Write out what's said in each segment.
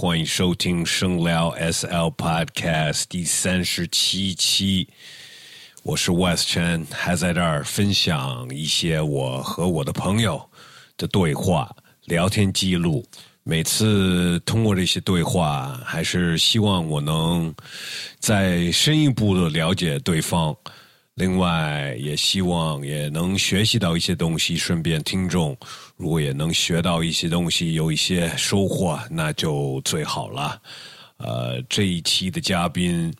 欢迎收听声聊 SL Podcast 第三十七期。我是 West Chen，还在这儿分享一些我和我的朋友的对话、聊天记录。每次通过这些对话，还是希望我能再深一步的了解对方。另外，也希望也能学习到一些东西。顺便，听众如果也能学到一些东西，有一些收获，那就最好了。呃，这一期的嘉宾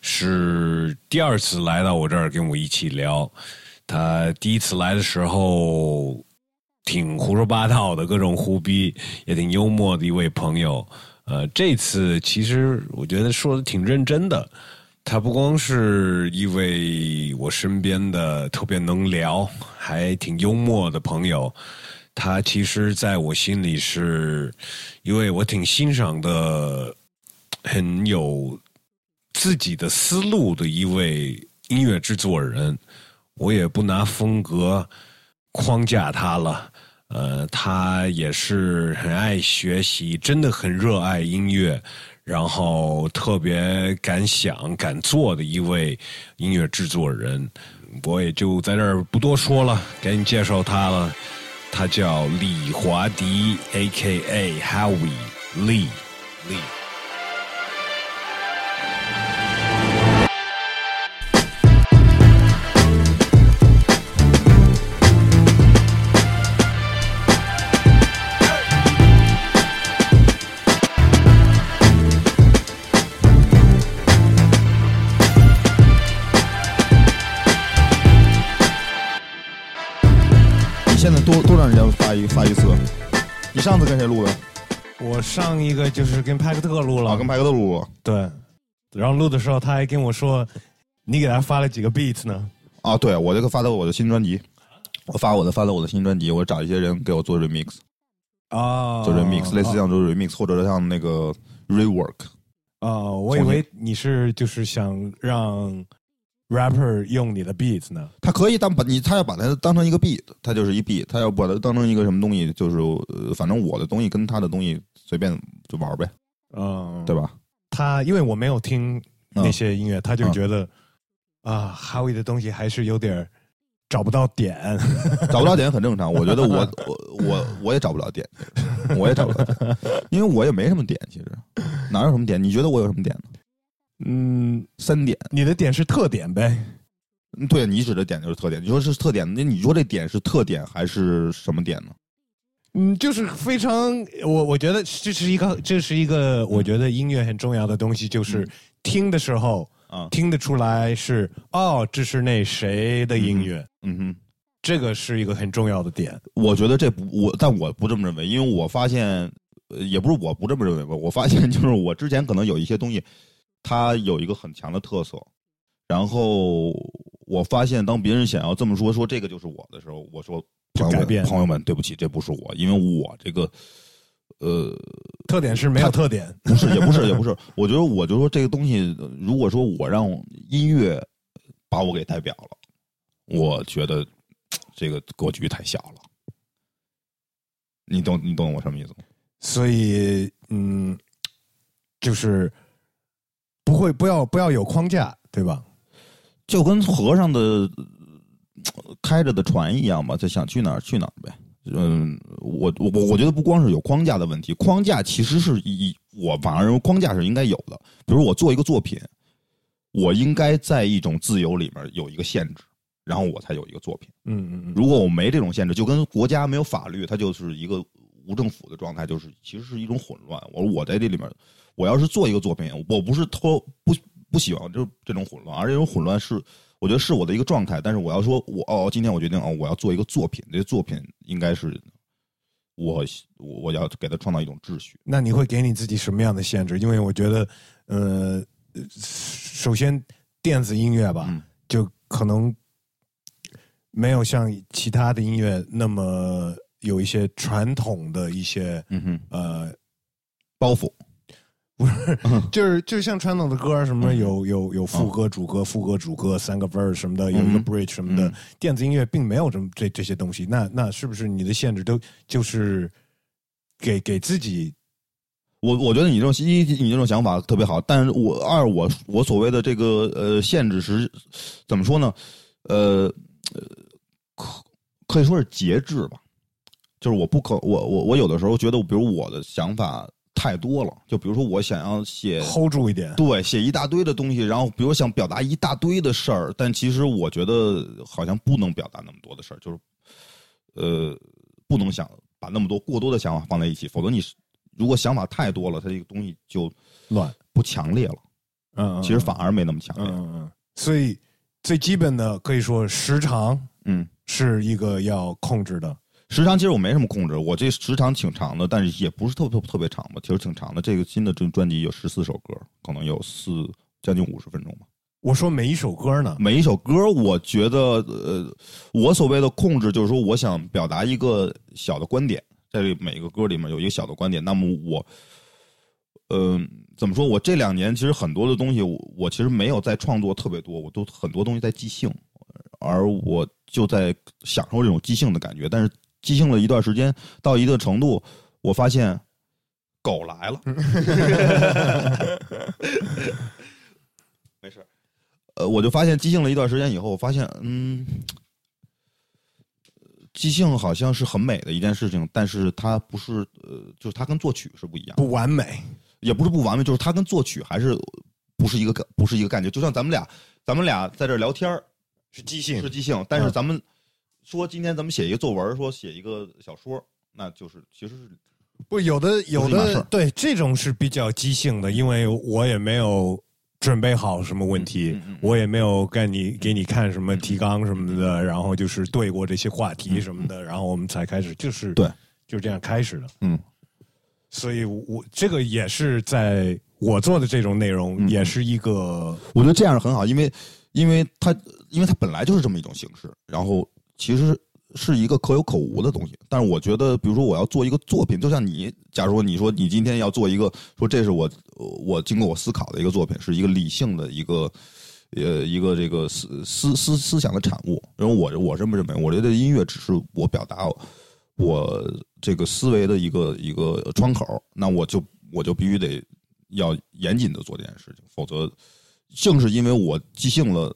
是第二次来到我这儿跟我一起聊。他第一次来的时候挺胡说八道的，各种胡逼，也挺幽默的一位朋友。呃，这次其实我觉得说的挺认真的。他不光是一位我身边的特别能聊、还挺幽默的朋友，他其实在我心里是一位我挺欣赏的、很有自己的思路的一位音乐制作人。我也不拿风格框架他了，呃，他也是很爱学习，真的很热爱音乐。然后特别敢想敢做的一位音乐制作人，我也就在这儿不多说了，赶紧介绍他了。他叫李华迪，A.K.A. Howie Lee Lee。发一次，你上次跟谁录的？我上一个就是跟派克特录了，啊跟派克特录。对，然后录的时候他还跟我说，你给他发了几个 beat 呢？啊，对，我这个发到我的新专辑，我发我的发到我的新专辑，我找一些人给我做 remix，啊，做 remix，类似像做 remix，或者像那个 rework。啊，我以为你是就是想让。Rapper 用你的 beat 呢？他可以当把你，他要把它当成一个 beat，他就是一 beat。他要把它当成一个什么东西，就是反正我的东西跟他的东西随便就玩呗，嗯，对吧？他因为我没有听那些音乐，他就觉得啊，Howie 的东西还是有点找不到点，找不到点很正常。我觉得我我我我也找不到点，我也找不到点，因为我也没什么点，其实哪有什么点？你觉得我有什么点呢？嗯，三点，你的点是特点呗？对，你指的点就是特点。你说是特点，那你说这点是特点还是什么点呢？嗯，就是非常，我我觉得这是一个，这是一个，我觉得音乐很重要的东西，就是听的时候啊，听得出来是哦，这是那谁的音乐？嗯哼，这个是一个很重要的点。我觉得这不，我但我不这么认为，因为我发现，也不是我不这么认为吧，我发现就是我之前可能有一些东西。他有一个很强的特色，然后我发现，当别人想要这么说，说这个就是我的时候，我说改变朋友们，对不起，这不是我，因为我这个呃特点是没有特点，不是，也不是，也不是。我觉得，我就说这个东西，如果说我让音乐把我给代表了，我觉得这个格局太小了。你懂，你懂我什么意思吗？所以，嗯，就是。不会，不要不要有框架，对吧？就跟和尚的开着的船一样吧，就想去哪儿去哪儿呗。嗯，我我我觉得不光是有框架的问题，框架其实是一我反而认为框架是应该有的。比如我做一个作品，我应该在一种自由里面有一个限制，然后我才有一个作品。嗯嗯嗯。如果我没这种限制，就跟国家没有法律，它就是一个无政府的状态，就是其实是一种混乱。我说我在这里面。我要是做一个作品，我不是偷不不喜欢就这种混乱，而这种混乱是我觉得是我的一个状态。但是我要说，我哦，今天我决定哦，我要做一个作品，这作品应该是我我要给他创造一种秩序。那你会给你自己什么样的限制？因为我觉得，呃，首先电子音乐吧，就可能没有像其他的音乐那么有一些传统的一些嗯哼呃包袱。不是，就是就像传统的歌什么有有有副歌、主歌、副歌、主歌三个 verse 什么的，有一个 bridge 什么的。电子音乐并没有这么这这些东西。那那是不是你的限制都就是给给自己我我觉得你这种一你这种想法特别好，但是我二我我所谓的这个呃限制是怎么说呢？呃呃，可可以说是节制吧。就是我不可我我我有的时候觉得，比如我的想法太多了，就比如说我想要写 hold 住一点，对，写一大堆的东西，然后比如想表达一大堆的事儿，但其实我觉得好像不能表达那么多的事儿，就是呃不能想把那么多过多的想法放在一起，否则你如果想法太多了，它这个东西就乱不强烈了。嗯，其实反而没那么强烈。嗯嗯，所以最基本的可以说时长，嗯，是一个要控制的。时长其实我没什么控制，我这时长挺长的，但是也不是特特特别长吧，其实挺长的。这个新的这专辑有十四首歌，可能有四将近五十分钟吧。我说每一首歌呢，每一首歌，我觉得呃，我所谓的控制就是说，我想表达一个小的观点，在这每个歌里面有一个小的观点。那么我，嗯，怎么说？我这两年其实很多的东西，我我其实没有在创作特别多，我都很多东西在即兴，而我就在享受这种即兴的感觉，但是。即兴了一段时间，到一定程度，我发现狗来了。没事，呃，我就发现即兴了一段时间以后，我发现，嗯，即兴好像是很美的一件事情，但是它不是，呃，就是它跟作曲是不一样，不完美，也不是不完美，就是它跟作曲还是不是一个不是一个概念。就像咱们俩，咱们俩在这聊天是即兴，是即兴，但是咱们。说今天咱们写一个作文，说写一个小说，那就是其实是不有的有的对这种是比较即兴的，因为我也没有准备好什么问题，我也没有跟你给你看什么提纲什么的，然后就是对过这些话题什么的，然后我们才开始，就是对，就这样开始的。嗯，所以我这个也是在我做的这种内容，也是一个我觉得这样很好，因为因为它因为它本来就是这么一种形式，然后。其实是一个可有可无的东西，但是我觉得，比如说我要做一个作品，就像你，假如说你说你今天要做一个，说这是我我经过我思考的一个作品，是一个理性的一个呃一个这个思思思思想的产物。然后我我这么认为，我觉得音乐只是我表达我这个思维的一个一个窗口，那我就我就必须得要严谨的做这件事情，否则正是因为我即兴了。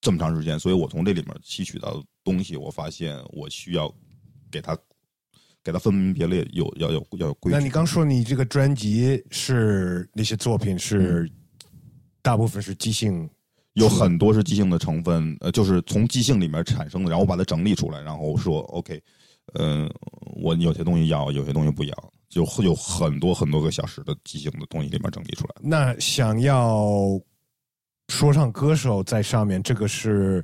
这么长时间，所以我从这里面吸取到东西，我发现我需要给他给他分门别类，有要有要有规矩。那你刚说你这个专辑是那些作品是大部分是即兴，有很多是即兴的成分，呃，就是从即兴里面产生的，然后我把它整理出来，然后说 OK，嗯，我有些东西要，有些东西不要，就会有很多很多个小时的即兴的东西里面整理出来。那想要。说唱歌手在上面，这个是，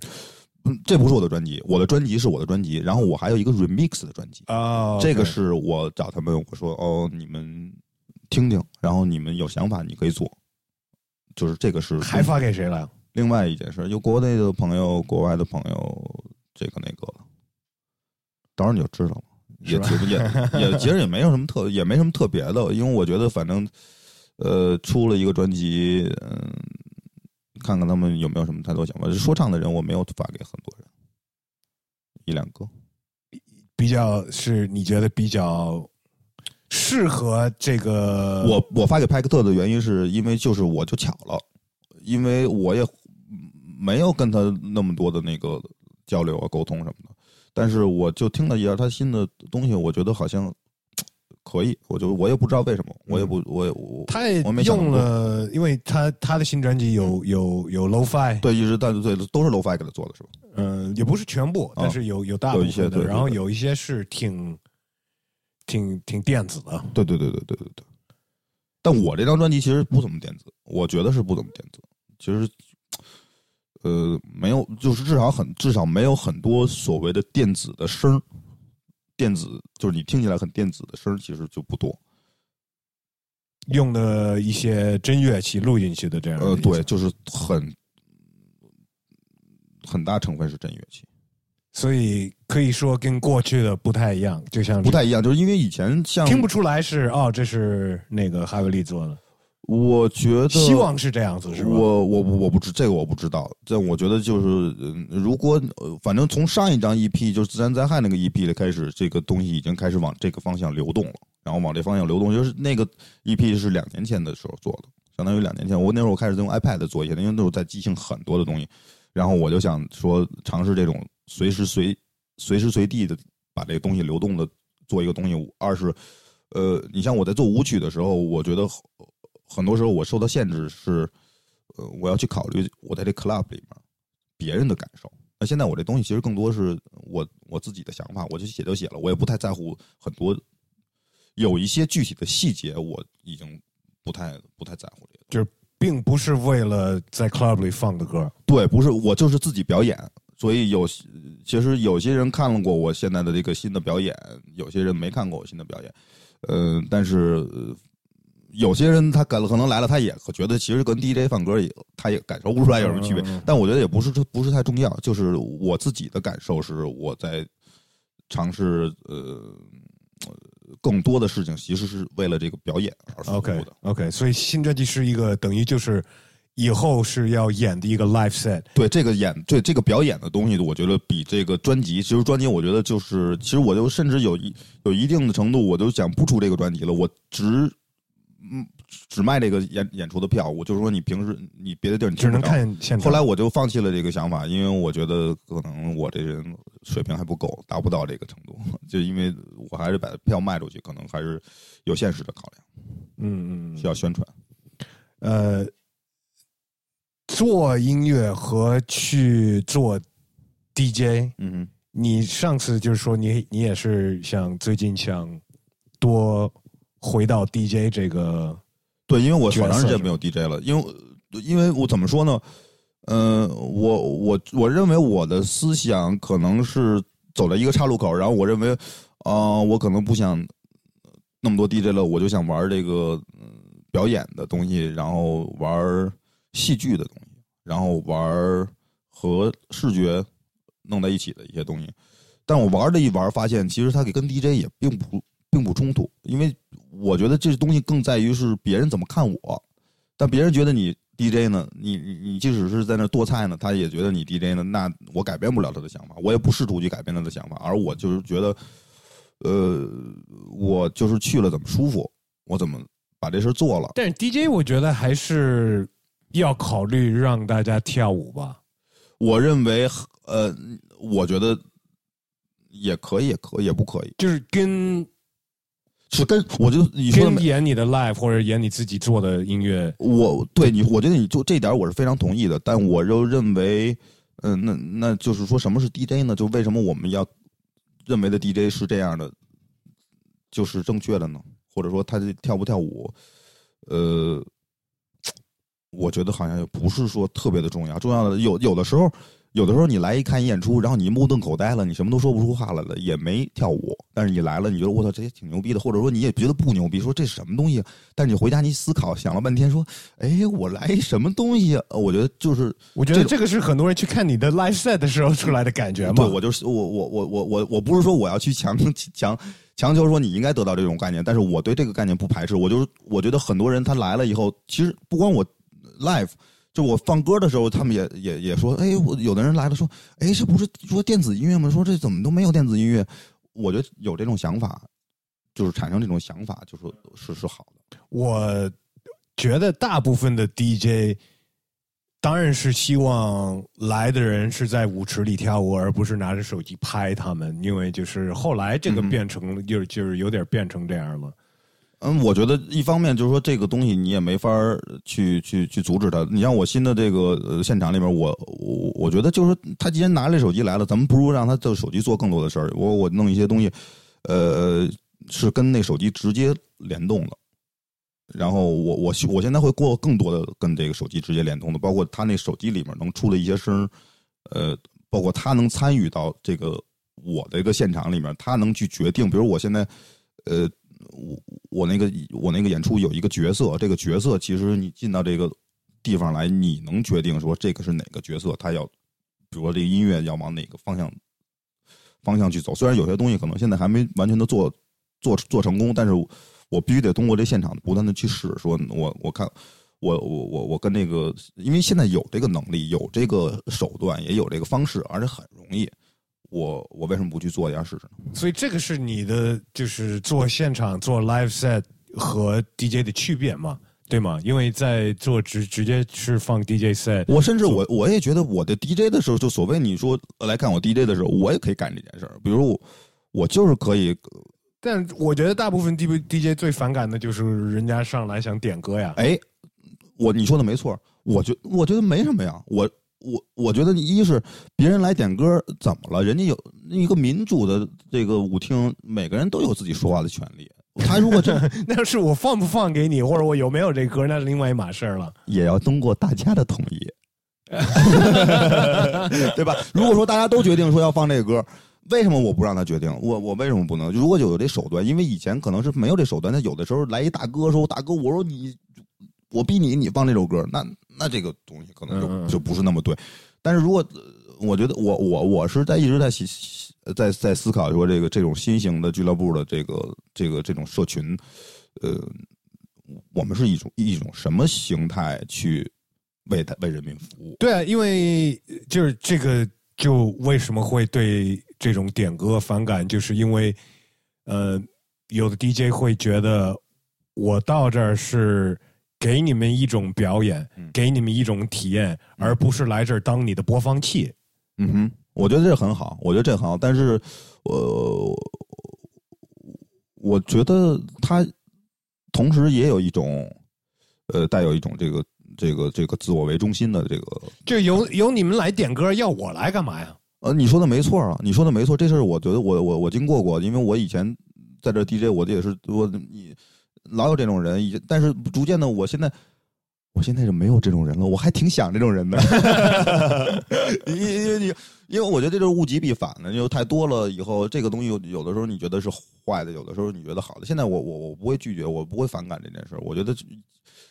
这不是我的专辑，我的专辑是我的专辑，然后我还有一个 remix 的专辑啊，这个是我找他们，我说哦，你们听听，然后你们有想法你可以做，就是这个是还发给谁了？另外一件事，有国内的朋友，国外的朋友，这个那个的，到时候你就知道了，也也也 其实也没有什么特，也没什么特别的，因为我觉得反正，呃，出了一个专辑，嗯。看看他们有没有什么太多想法。说唱的人我没有发给很多人，一两个，比较是你觉得比较适合这个。我我发给派克特的原因是因为就是我就巧了，因为我也没有跟他那么多的那个交流啊沟通什么的，但是我就听了一下他新的东西，我觉得好像。可以，我就我也不知道为什么，我也不，我也我他也用了，因为他他的新专辑有有有 low fi，对，一直但对都是 low fi 给他做的是吧？嗯，也不是全部，但是有有大部分的，然后有一些是挺挺挺电子的，对对对对对对对。但我这张专辑其实不怎么电子，我觉得是不怎么电子，其实呃没有，就是至少很至少没有很多所谓的电子的声电子就是你听起来很电子的声，其实就不多。用的一些真乐器录进去的这样。呃，对，就是很很大成分是真乐器，所以可以说跟过去的不太一样，就像不太一样，就是因为以前像听不出来是哦，这是那个哈维利做的。我觉得希望是这样子，是吧？我我我不知这个我不知道。这我觉得就是，如果反正从上一张 EP 就是自然灾害那个 EP 的开始，这个东西已经开始往这个方向流动了。然后往这方向流动。就是那个 EP 是两年前的时候做的，相当于两年前。我那时候我开始用 iPad 做一些，因为那时候在即兴很多的东西，然后我就想说尝试这种随时随随时随地的把这个东西流动的做一个东西。二是，呃，你像我在做舞曲的时候，我觉得很多时候我受到限制是，呃，我要去考虑我在这 club 里面别人的感受。那现在我这东西其实更多是我我自己的想法，我就写就写了，我也不太在乎很多，有一些具体的细节，我已经不太不太在乎这个，就是并不是为了在 club 里放的歌，对，不是我就是自己表演，所以有其实有些人看了过我现在的这个新的表演，有些人没看过我新的表演，呃，但是。有些人他可可能来了，他也觉得其实跟 DJ 放歌也，他也感受不出来有什么区别。但我觉得也不是这不是太重要，就是我自己的感受是我在尝试呃更多的事情，其实是为了这个表演而服务的。OK，所以新专辑是一个等于就是以后是要演的一个 live set。对这个演对这个表演的东西，我觉得比这个专辑，其实专辑我觉得就是其实我就甚至有一有一定的程度，我都想不出这个专辑了，我只。嗯，只卖这个演演出的票，我就是说你平时你别的地儿你只能看现场。后来我就放弃了这个想法，因为我觉得可能我这人水平还不够，达不到这个程度。就因为我还是把票卖出去，可能还是有现实的考量。嗯嗯，需要宣传。呃，做音乐和去做 DJ，嗯，你上次就是说你你也是想最近想多。回到 DJ 这个，对，因为我好长时间没有 DJ 了，因为因为我怎么说呢？嗯，我我我认为我的思想可能是走了一个岔路口，然后我认为，啊，我可能不想那么多 DJ 了，我就想玩这个表演的东西，然后玩戏剧的东西，然后玩和视觉弄在一起的一些东西。但我玩了一玩，发现其实它给跟 DJ 也并不并不冲突，因为。我觉得这东西更在于是别人怎么看我，但别人觉得你 DJ 呢，你你你即使是在那剁菜呢，他也觉得你 DJ 呢，那我改变不了他的想法，我也不试图去改变他的想法，而我就是觉得，呃，我就是去了怎么舒服，我怎么把这事做了。但是 DJ 我觉得还是要考虑让大家跳舞吧。我认为，呃，我觉得也可以，也可也不可以，就是跟。是跟我就你说演你的 live 或者演你自己做的音乐，我对你，我觉得你就这点我是非常同意的。但我又认为，嗯，那那就是说什么是 DJ 呢？就为什么我们要认为的 DJ 是这样的，就是正确的呢？或者说他跳不跳舞？呃，我觉得好像也不是说特别的重要。重要的有有的时候。有的时候你来一看演出，然后你目瞪口呆了，你什么都说不出话来了，也没跳舞。但是你来了，你觉得我操，这也挺牛逼的，或者说你也觉得不牛逼，说这是什么东西？但是你回家你思考，想了半天，说，哎，我来什么东西？我觉得就是，我觉得这个是很多人去看你的 live set 的时候出来的感觉嘛。对，我就是我我我我我我不是说我要去强 强强求说你应该得到这种概念，但是我对这个概念不排斥。我就是我觉得很多人他来了以后，其实不光我 live。就我放歌的时候，他们也也也说，哎，我有的人来了说，哎，这不是说电子音乐吗？说这怎么都没有电子音乐？我觉得有这种想法，就是产生这种想法，就说是是好的。我觉得大部分的 DJ 当然是希望来的人是在舞池里跳舞，而不是拿着手机拍他们，因为就是后来这个变成就是就是有点变成这样了。嗯，我觉得一方面就是说这个东西你也没法去去去阻止他。你像我新的这个现场里面，我我我觉得就是他既然拿着手机来了，咱们不如让他的手机做更多的事儿。我我弄一些东西，呃，是跟那手机直接联动的。然后我我我现在会过更多的跟这个手机直接联动的，包括他那手机里面能出的一些声呃，包括他能参与到这个我的一个现场里面，他能去决定，比如我现在呃。我我那个我那个演出有一个角色，这个角色其实你进到这个地方来，你能决定说这个是哪个角色，他要，比如说这个音乐要往哪个方向方向去走。虽然有些东西可能现在还没完全的做做做成功，但是我必须得通过这现场不断的去试。说我我看我我我我跟那个，因为现在有这个能力，有这个手段，也有这个方式，而且很容易。我我为什么不去做一下试试呢？所以这个是你的就是做现场做 live set 和 DJ 的区别嘛？对吗？因为在做直直接是放 DJ set，我甚至我我也觉得我的 DJ 的时候，就所谓你说来看我 DJ 的时候，我也可以干这件事儿。比如我我就是可以，但我觉得大部分 D DJ 最反感的就是人家上来想点歌呀。哎，我你说的没错，我觉我觉得没什么呀。我我我觉得一是别人来点歌怎么了？人家有一个民主的这个舞厅，每个人都有自己说话的权利。他如果这 那是我放不放给你，或者我有没有这歌，那是另外一码事儿了。也要通过大家的同意，对吧？如果说大家都决定说要放这个歌，为什么我不让他决定？我我为什么不能？如果有这手段，因为以前可能是没有这手段，他有的时候来一大哥说：“大哥，我说你，我逼你，你放这首歌，那那这个东西可能就就不是那么对。”但是如果我觉得我我我是在一直在在在思考说这个这种新型的俱乐部的这个这个这种社群，呃，我们是一种一种什么形态去为他为人民服务？对啊，因为就是这个，就为什么会对这种点歌反感？就是因为呃，有的 DJ 会觉得我到这儿是给你们一种表演，给你们一种体验，而不是来这儿当你的播放器。嗯哼。我觉得这很好，我觉得这很好，但是，我我觉得他同时也有一种，呃，带有一种这个这个这个自我为中心的这个。就由由你们来点歌，要我来干嘛呀？呃，你说的没错啊，你说的没错，这事儿我觉得我我我经过过，因为我以前在这 DJ，我也是我你老有这种人，但是逐渐的，我现在。我现在就没有这种人了，我还挺想这种人的。因因你，因为我觉得这就是物极必反的，就太多了以后，这个东西有有的时候你觉得是坏的，有的时候你觉得好的。现在我我我不会拒绝，我不会反感这件事。我觉得，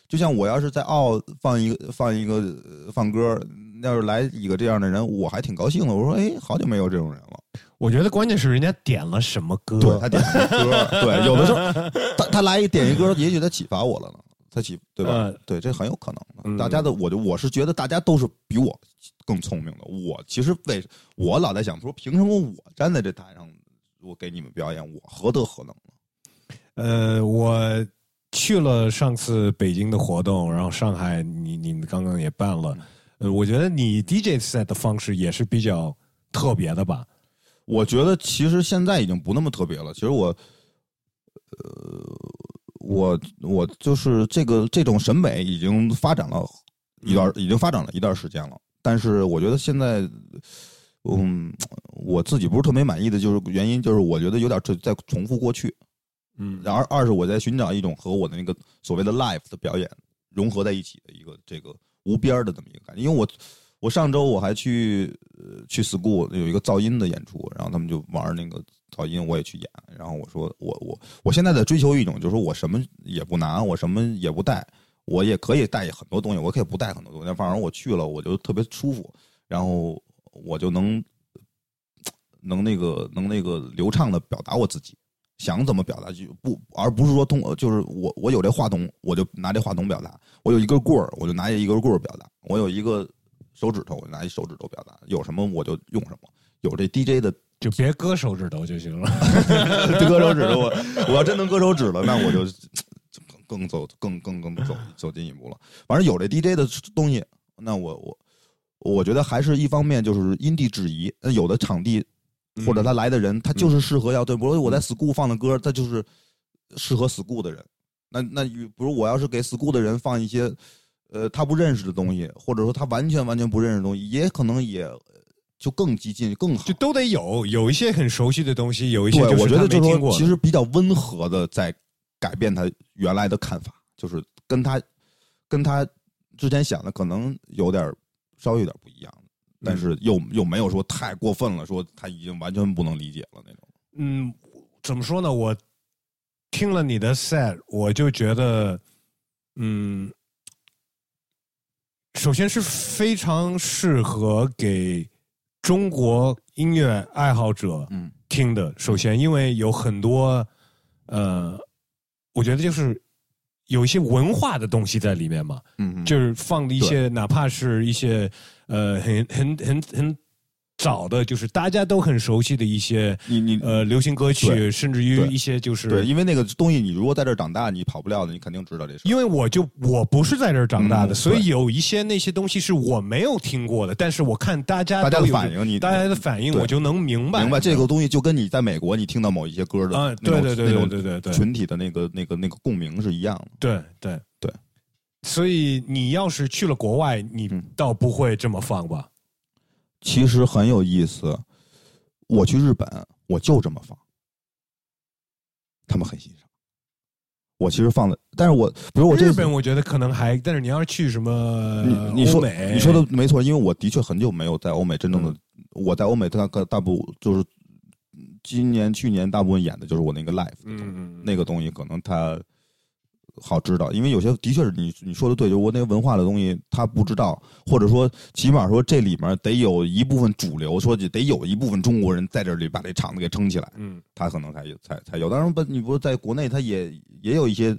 就像我要是在澳放一个放一个放歌，要是来一个这样的人，我还挺高兴的。我说，哎，好久没有这种人了。我觉得关键是人家点了什么歌，对他点什么歌，对，有的时候他他来一点一歌，也许他启发我了呢。他启对吧？对，这很有可能。大家的，我就我是觉得大家都是比我更聪明的。我其实为我老在想说，凭什么我站在这台上，我给你们表演，我何德何能呢？呃，我去了上次北京的活动，然后上海，你你们刚刚也办了。呃，我觉得你 DJ set 的方式也是比较特别的吧？我觉得其实现在已经不那么特别了。其实我，呃。我我就是这个这种审美已经发展了一段，已经发展了一段时间了。但是我觉得现在，嗯，我自己不是特别满意的就是原因，就是我觉得有点在重复过去。嗯，然而二是我在寻找一种和我的那个所谓的 life 的表演融合在一起的一个这个无边的这么一个感觉。因为我我上周我还去去 school 有一个噪音的演出，然后他们就玩那个。噪音我也去演，然后我说我我我现在在追求一种，就是说我什么也不拿，我什么也不带，我也可以带很多东西，我可以不带很多东西，反正我去了我就特别舒服，然后我就能能那个能那个流畅的表达我自己，想怎么表达就不，而不是说通就是我我有这话筒，我就拿这话筒表达，我有一根棍儿，我就拿一根棍儿表达，我有一个手指头，我拿一手指头表达，有什么我就用什么，有这 DJ 的。就别割手指头就行了，割手指头我我要真能割手指了，那我就更 更走更更更走走进一步了。反正有这 DJ 的东西，那我我我觉得还是一方面就是因地制宜。那有的场地或者他来的人，他就是适合要对，比如我在 school 放的歌，他就是适合 school 的人。那那比如我要是给 school 的人放一些呃他不认识的东西，或者说他完全完全不认识的东西，也可能也。就更激进更好，就都得有有一些很熟悉的东西，有一些我觉得就是其实比较温和的在改变他原来的看法，就是跟他跟他之前想的可能有点稍微有点不一样，但是又又没有说太过分了，说他已经完全不能理解了那种。嗯，怎么说呢？我听了你的 set，我就觉得，嗯，首先是非常适合给。中国音乐爱好者听的，首先因为有很多，呃，我觉得就是有一些文化的东西在里面嘛，嗯，就是放的一些，哪怕是一些呃很很很很找的就是大家都很熟悉的一些你你呃流行歌曲，甚至于一些就是对，因为那个东西你如果在这儿长大，你跑不了的，你肯定知道这事。因为我就我不是在这儿长大的，嗯所以有一些那些东西是我没有听过的，但是我看大家大家的反应你大家的反应，我就能明白。明白这个东西就跟你在美国你听到某一些歌的嗯，对对对对对对对。群体的那个那个那个共鸣是一样的。对对对，所以你要是去了国外，你嗯。倒不会这么放吧？其实很有意思。我去日本，我就这么放，他们很欣赏。我其实放的，但是我比如我日本我觉得可能还，但是你要是去什么你你说欧美你说的没错，因为我的确很久没有在欧美真正的，嗯我在欧美大概大部就是今年去年大部分演的就是我那个西嗯嗯那个东西可能他好知道，因为有些的确是你你说的对，就是我那个文化的东西他不知道，或者说起码说这里面得有一部分主流，说得有一部分中国人在这里把这场子给撑起来，嗯他可能才才才有。当然不，你不是在国内，他也也有一些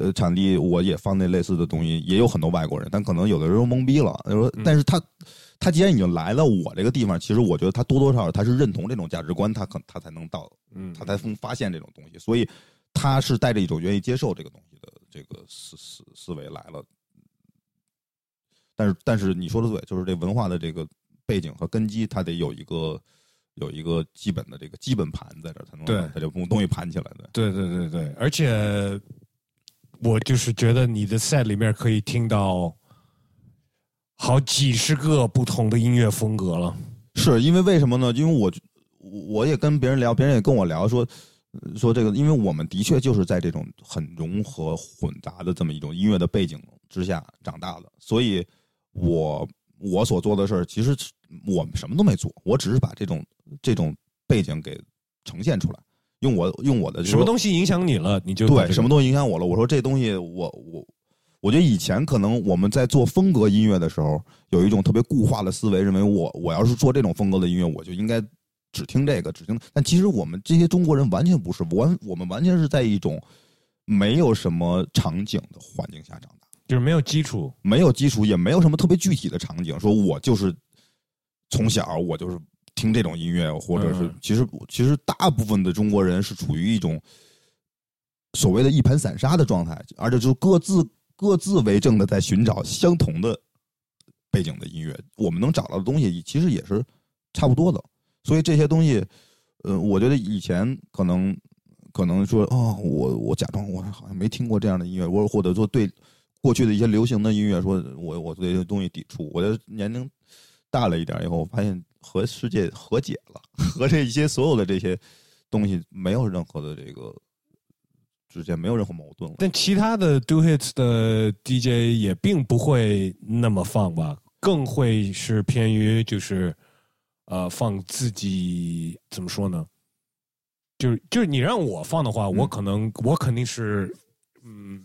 呃场地，我也放那类似的东西，也有很多外国人，但可能有的人懵逼了。说，嗯但是他他既然已经来了我这个地方，其实我觉得他多多少少他是认同这种价值观，他可他才能到，嗯，他才能发现这种东西，所以他是带着一种愿意接受这个东西的这个思思思维来了。但是但是你说的对，就是这文化的这个背景和根基，它得有一个。有一个基本的这个基本盘在这儿，才能对把它这东西盘起来的。对对对对，而且我就是觉得你的 set 里面可以听到好几十个不同的音乐风格了。是因为为什么呢？因为我我也跟别人聊，别人也跟我聊说说这个，因为我们的确就是在这种很融合混杂的这么一种音乐的背景之下长大的，所以我我所做的事儿，其实我们什么都没做，我只是把这种这种背景给呈现出来，用我用我的什么东西影响你了，你就对什么东西影响我了？我说这东西我我。我觉得以前可能我们在做风格音乐的时候，有一种特别固化的思维，认为我我要是做这种风格的音乐，我就应该只听这个，只听。但其实我们这些中国人完全不是，完我们完全是在一种没有什么场景的环境下长大，就是没有基础。没有基础，也没有什么特别具体的场景，说我就是从小我就是听这种音乐，或者是嗯其实其实大部分的中国人是处于一种所谓的一盘散沙的状态，而且就各自。各自为政的在寻找相同的背景的音乐，我们能找到的东西其实也是差不多的。所以这些东西，呃，我觉得以前可能可能说哦，我我假装我好像没听过这样的音乐，或者或者说对过去的一些流行的音乐，说我我对这些东西抵触。我的年龄大了一点以后，我发现和世界和解了，和这些所有的这些东西没有任何的这个。之间没有任何矛盾了，但其他的 do hits 的 DJ 也并不会那么放吧，更会是偏于就是呃放自己怎么说呢？就是就是你让我放的话，嗯我可能我肯定是嗯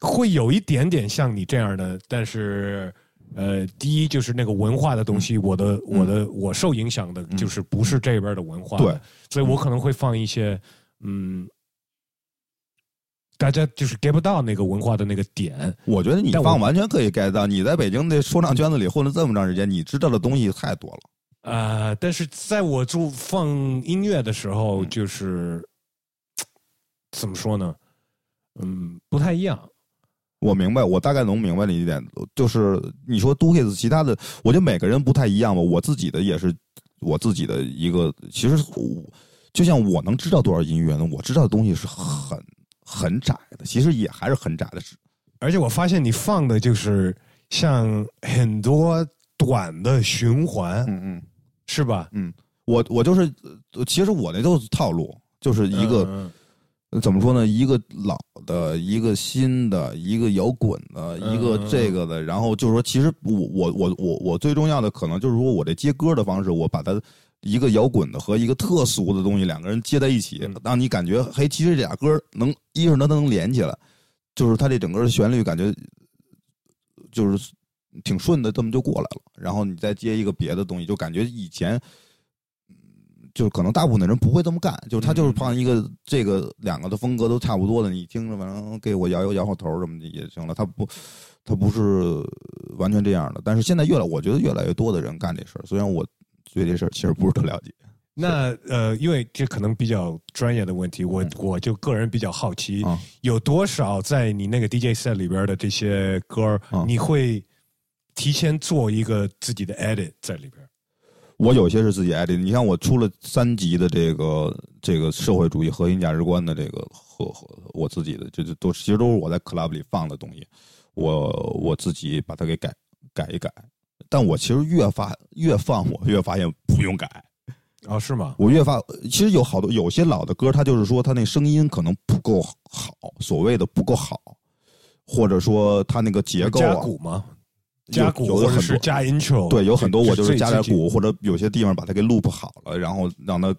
会有一点点像你这样的，但是呃，第一就是那个文化的东西，我的我的我受影响的就是不是这边的文化，对，所以我可能会放一些嗯。大家就是 get 不到那个文化的那个点。我觉得你放完全可以 get 到。你在北京的说唱圈子里混了这么长时间，你知道的东西太多了。呃，但是在我做放音乐的时候，嗯就是怎么说呢？嗯，不太一样。我明白，我大概能明白你一点，就是你说 do hits，其他的，我觉得每个人不太一样吧。我自己的也是我自己的一个，其实我就像我能知道多少音乐呢？我知道的东西是很很窄的，其实也还是很窄的。而且我发现你放的就是像很多短的循环，嗯嗯，是吧？嗯我我就是，呃其实我那都是套路，就是一个。嗯呃怎么说呢？一个老的，一个新的，一个摇滚的，一个这个的，然后就是说，其实我我我我我最重要的可能就是说我这接歌的方式，我把它一个摇滚的和一个特俗的东西两个人接在一起嗯，让你感觉嘿，其实这俩歌能一是它能连起来，就是它这整个的旋律感觉就是挺顺的，这么就过来了。然后你再接一个别的东西，就感觉以前。就是可能大部分的人不会这么干，就是他就是放一个这个两个的风格都差不多的，你听着反正给我摇摇摇摇头什么的也行了。他不，他不是完全这样的。但是现在越来，我觉得越来越多的人干这事儿。虽然我对这事儿其实不是特了解。那呃，因为这可能比较专业的问题，我我就个人比较好奇，啊有多少在你那个 DJ set 里边的这些歌你会提前做一个自己的 edit 在里边？我有些是自己 edit，你像我出了三集的这个这个社会主义核心价值观的这个和和我自己的，这这都其实都是我在 club 里放的东西，我我自己把它给改改一改。但我其实越发越放，我越发现不用改。哦，是吗？我越发其实有好多有些老的歌，它就是说它那声音可能不够好，所谓的不够好，或者说它那个结构加啊，鼓吗？有加鼓或者有的很多是加 intro？对，有很多我就是加点鼓，或者有些地方把它给 loop 好了，然后让它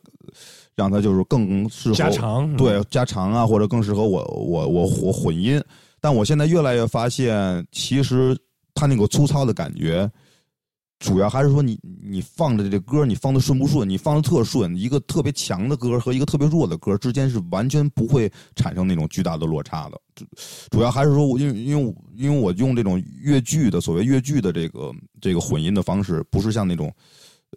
让它就是更适合加长，对加长啊，或者更适合我我我我混音。但我现在越来越发现，其实它那个粗糙的感觉，主要还是说你你放的这歌，你放的顺不顺？你放的特顺，一个特别强的歌和一个特别弱的歌之间是完全不会产生那种巨大的落差的。主主要还是说我因为因为我因为我用这种越剧的所谓越剧的这个这个混音的方式，不是像那种。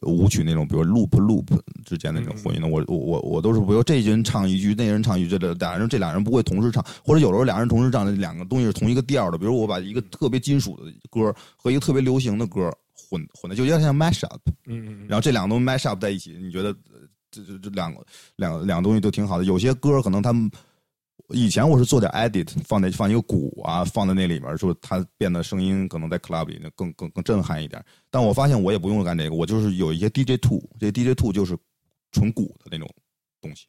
舞曲那种，比如 loop loop 之间的那种混音的，我我我我都是，比如这人唱一句，那人唱一句，这俩人这俩人不会同时唱，或者有时候俩人同时唱，两个东西是同一个调的。比如我把一个特别金属的歌和一个特别流行的歌混混的，就有点像 mash up，嗯嗯嗯，然后这两个东西 mash up 在一起，你觉得呃这这这两个两个两个东西都挺好的。有些歌可能他们以前我是做点 edit，放在放一个鼓啊，放在那里面，说它变得声音可能在 club 里更更更震撼一点。但我发现我也不用干这个，我就是有一些 DJ two，这 DJ two 就是纯鼓的那种东西，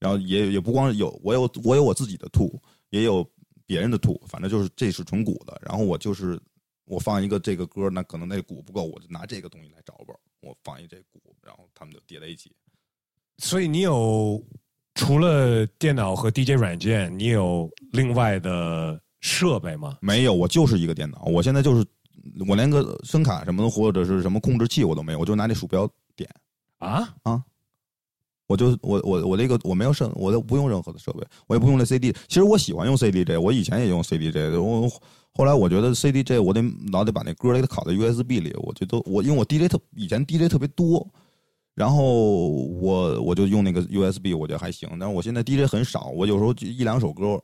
然后也也不光有我有我有我自己的 two，也有别人的 two，反正就是这是纯鼓的。然后我就是我放一个这个歌，那可能那鼓不够，我就拿这个东西来找吧，我放一这鼓，然后他们就叠在一起。所以你有除了电脑和 DJ 软件，你有另外的设备吗？没有，我就是一个电脑，我现在就是我连个声卡什么的或者是什么控制器我都没有，我就拿那鼠标点。啊啊，我就我我我这个我没有设，我都不用任何的设备，我也不用那 CD。其实我喜欢用 CDJ，我以前也用 CDJ 的。我后来我觉得 CDJ 我得老得把那歌给它拷在 USB 里。我觉得我因为我 DJ 特以前 DJ 特别多，然后我我就用那个 USB，我觉得还行。但是我现在 DJ 很少，我有时候就一两首歌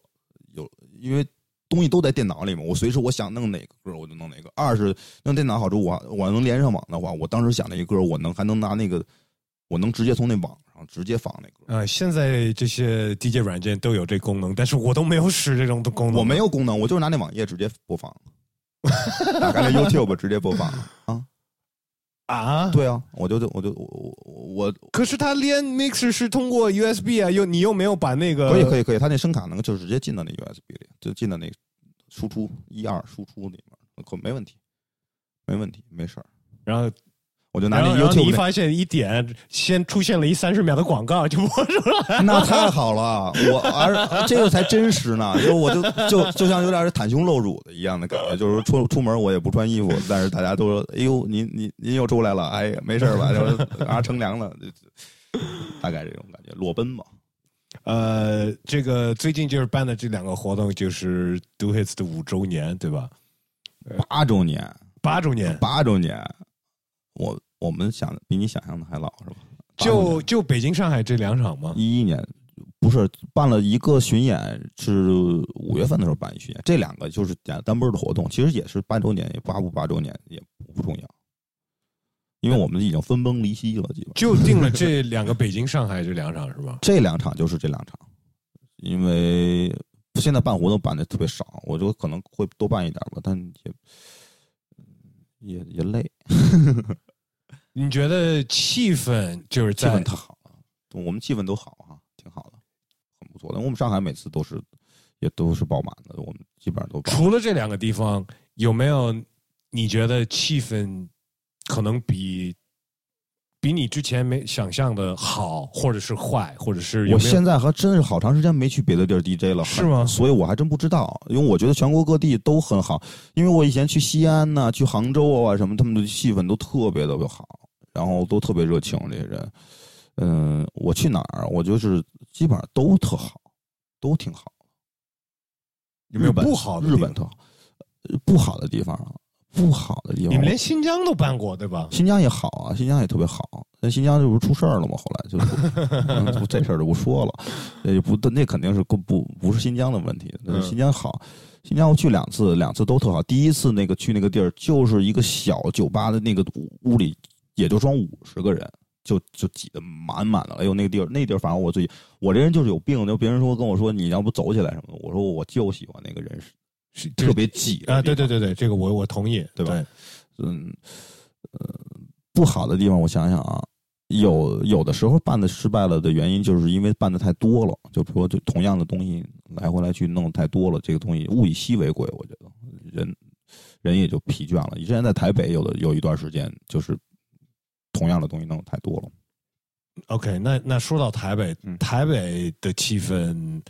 有，因为东西都在电脑里嘛，我随时我想弄哪个歌我就弄哪个。二是用电脑好处，我我能连上网的话，我当时想那个歌，我能还能拿那个，我能直接从那网直接放那歌。呃，现在这些 DJ 软件都有这功能，但是我都没有使这种的功能。我没有功能，我就是拿那网页直接播放，打开那 YouTube 直接播放啊。啊，对啊，我就我就我我我可是它连 mixer 是通过 USB 啊，又你又没有把那个可以可以可以，他那声卡能就直接进到那 USB 里，就进到那输出一二输出里面，可没问题，没问题，没事儿。然后我就拿那然后你一发现一点，先出现了一三十秒的广告就播出来。那太好了，我而这个才真实呢，就我就就就像有点袒胸露乳的一样的感觉，就是说出出门我也不穿衣服，但是大家都说，哎呦，您您您又出来了，哎，没事吧？就是啊，乘凉了，大概这种感觉，裸奔嘛。呃，这个最近就是办的这两个活动，就是 Do Hits 的五周年，对吧？八周年，八周年，八周年，我我们想比你想象的还老是吧？就就北京、上海这两场吗？一一年不是办了一个巡演，是五月份的时候办一巡演，这两个就是单单奔的活动，其实也是八周年，也八不八周年也不重要，因为我们已经分崩离析了，基本 就定了这两个北京、上海这两场是吧？这两场就是这两场，因为现在办活动办的特别少，我就可能会多办一点吧，但也也也累，你觉得气氛就是气在氛特好，我们气氛都好哈、挺好的，很不错的。我们上海每次都是也都是爆满的，我们基本上都爆满。除了这两个地方，有没有你觉得气氛可能比比你之前没想象的好，或者是坏，或者是我现在还真是好长时间没去别的地儿 DJ 了，是吗？所以我还真不知道，因为我觉得全国各地都很好，因为我以前去西安呐、去杭州啊什么，他们的气氛都特别特别好，然后都特别热情，这些人，嗯，我去哪儿，我就是基本上都特好，都挺好。有没有不好的日本特好，呃不好的地方啊，不好的地方，你们连新疆都办过对吧？新疆也好啊，新疆也特别好。那新疆这不是出事儿了吗？后来就不 这事儿就不说了，那不那肯定是不不不是新疆的问题。新疆好，新疆我去两次，两次都特好。第一次那个去那个地儿，就是一个小酒吧的那个屋里，也就装五十个人，就就挤得满满的。哎呦，那个地儿那地儿，反正我自己我这人就是有病。就别人说跟我说你要不走起来什么的，我说我就喜欢那个人是。特别挤啊！对对对对，这个我我同意，对吧？嗯呃，不好的地方我想想啊，有有的时候办的失败了的原因，就是因为办的太多了，就说就同样的东西来回来去弄太多了，这个东西物以稀为贵，我觉得人人也就疲倦了。之前在台北有的有一段时间，就是同样的东西弄太多了。OK，那那说到台北，台北的气氛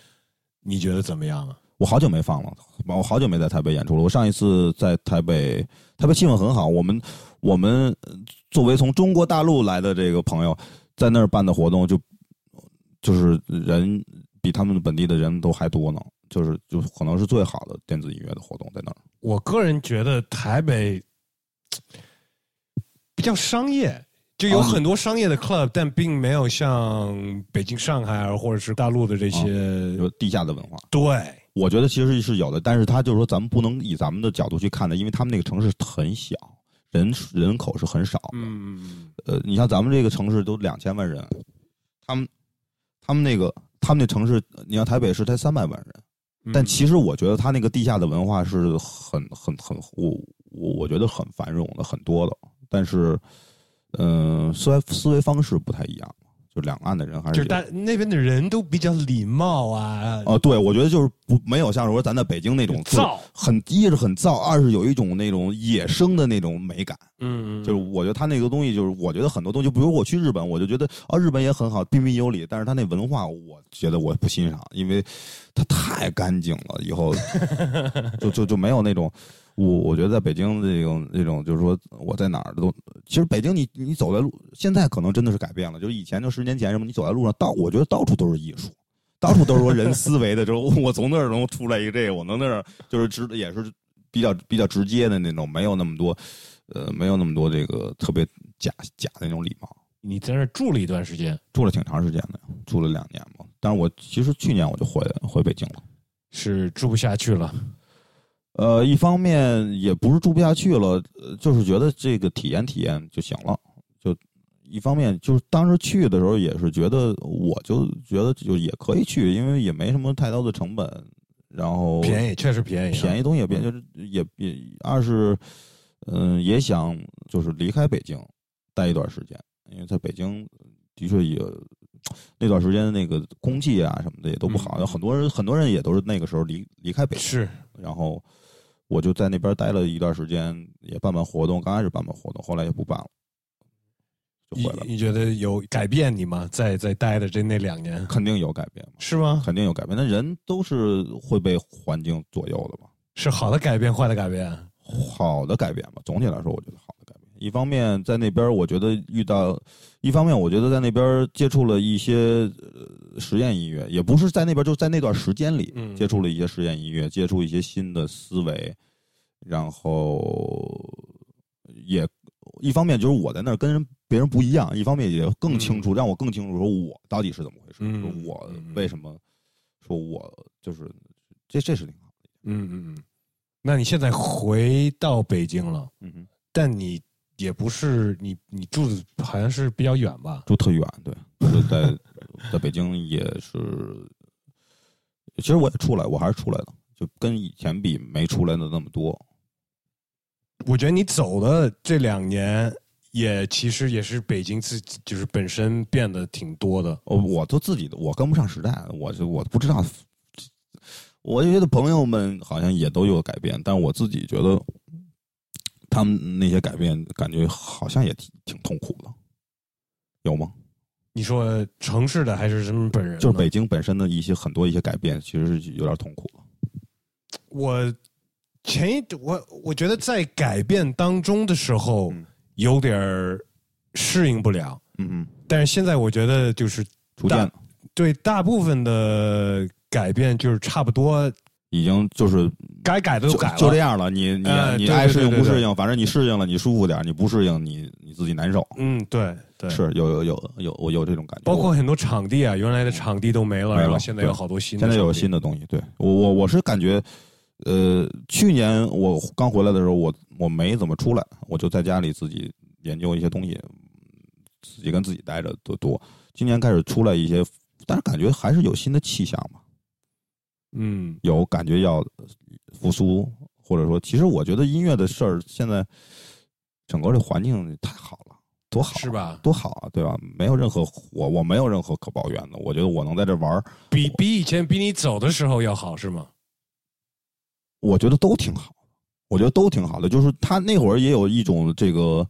你觉得怎么样啊？我好久没放了，我好久没在台北演出了。我上一次在台北，台北气氛很好。我们我们作为从中国大陆来的这个朋友，在那儿办的活动，就就是人比他们本地的人都还多呢。就是就可能是最好的电子音乐的活动在那儿。我个人觉得台北比较商业。就有很多商业的 club，但并没有像北京、上海或者是大陆的这些有地下的文化。对，我觉得其实是有的，但是他就是说，咱们不能以咱们的角度去看的，因为他们那个城市很小，人人口是很少的。嗯呃，你像咱们这个城市都两千万人，他们他们那个他们那城市，你像台北市才三百万人，但其实我觉得他那个地下的文化是很很很我我我觉得很繁荣的，很多的，但是。嗯，思维思维方式不太一样，就两岸的人还是就是大那边的人都比较礼貌啊。哦，对，我觉得就是不没有像说咱在北京那种燥，很一是很燥，二是有一种那种野生的那种美感。嗯，就是我觉得他那个东西，就是我觉得很多东西，比如我去日本，我就觉得啊，日本也很好，彬彬有礼，但是他那文化，我觉得我不欣赏，因为他太干净了，以后就就就没有那种。我我觉得在北京这种这种就是说我在哪儿都，其实北京你你走在路，现在可能真的是改变了，就是以前就十年前什么，你走在路上到，我觉得到处都是艺术，到处都是说人思维的，就是我从那儿能出来一个这个，我能那儿就是直也是比较比较直接的那种，没有那么多，呃，没有那么多这个特别假假的那种礼貌。你在那儿住了一段时间，住了挺长时间的，住了两年嘛。但是我其实去年我就回回北京了，是住不下去了。呃，一方面也不是住不下去了，就是觉得这个体验体验就行了。就一方面就是当时去的时候也是觉得，我就觉得就也可以去，因为也没什么太高的成本，然后便宜，确实便宜，便宜东西也便宜，就是也也二是嗯也想就是离开北京待一段时间，因为在北京的确也那段时间那个空气啊什么的也都不好，有很多人很多人也都是那个时候离离开北京，是然后。我就在那边待了一段时间，也办办活动。刚开始办办活动，后来也不办了，就回来了。你觉得有改变你吗？在在待的这那两年，肯定有改变是吗？肯定有改变。那人都是会被环境左右的嘛？是好的改变，坏的改变？好的改变吧。总体来说，我觉得好。一方面在那边，我觉得遇到；一方面，我觉得在那边接触了一些实验音乐，也不是在那边，就在那段时间里接触了一些实验音乐，接触一些新的思维。然后也一方面就是我在那儿跟人别人不一样，一方面也更清楚，让我更清楚说我到底是怎么回事，我为什么说我就是这这是挺好的。嗯嗯嗯。那你现在回到北京了，嗯但你也不是你你住的好像是比较远吧？住特远，对，在 在北京也是，其实我也出来，我还是出来的，就跟以前比没出来的那么多。我觉得你走的这两年，也其实也是北京自己就是本身变得挺多的。我，我都自己的，我跟不上时代，我就我不知道。我觉得朋友们好像也都有改变，但我自己觉得，他们那些改变感觉好像也挺挺痛苦的，有吗？你说城市的还是什么本人？就是北京本身的一些很多一些改变，其实是有点痛苦的。我。前一我我觉得在改变当中的时候有点适应不了，嗯嗯，但是现在我觉得就是逐渐对大部分的改变就是差不多已经就是该改的都就改了，就这样了。你你你爱适应不适应，反正你适应了你舒服点，你不适应你你自己难受。嗯，对对，是有有有有我有这种感觉，包括很多场地啊，原来的场地都没了，没了然后现在有好多新的现，在有新的东西。对我我我是感觉，呃，去年我刚回来的时候，我我没怎么出来，我就在家里自己研究一些东西，自己跟自己待着的多。今年开始出来一些，但是感觉还是有新的气象吧，嗯，有感觉要复苏，或者说，其实我觉得音乐的事儿现在整个这环境太好了，多好啊是吧？多好啊，对吧？没有任何我我没有任何可抱怨的，我觉得我能在这玩儿，比比以前比你走的时候要好是吗？我觉得都挺好，我觉得都挺好的。就是他那会儿也有一种这个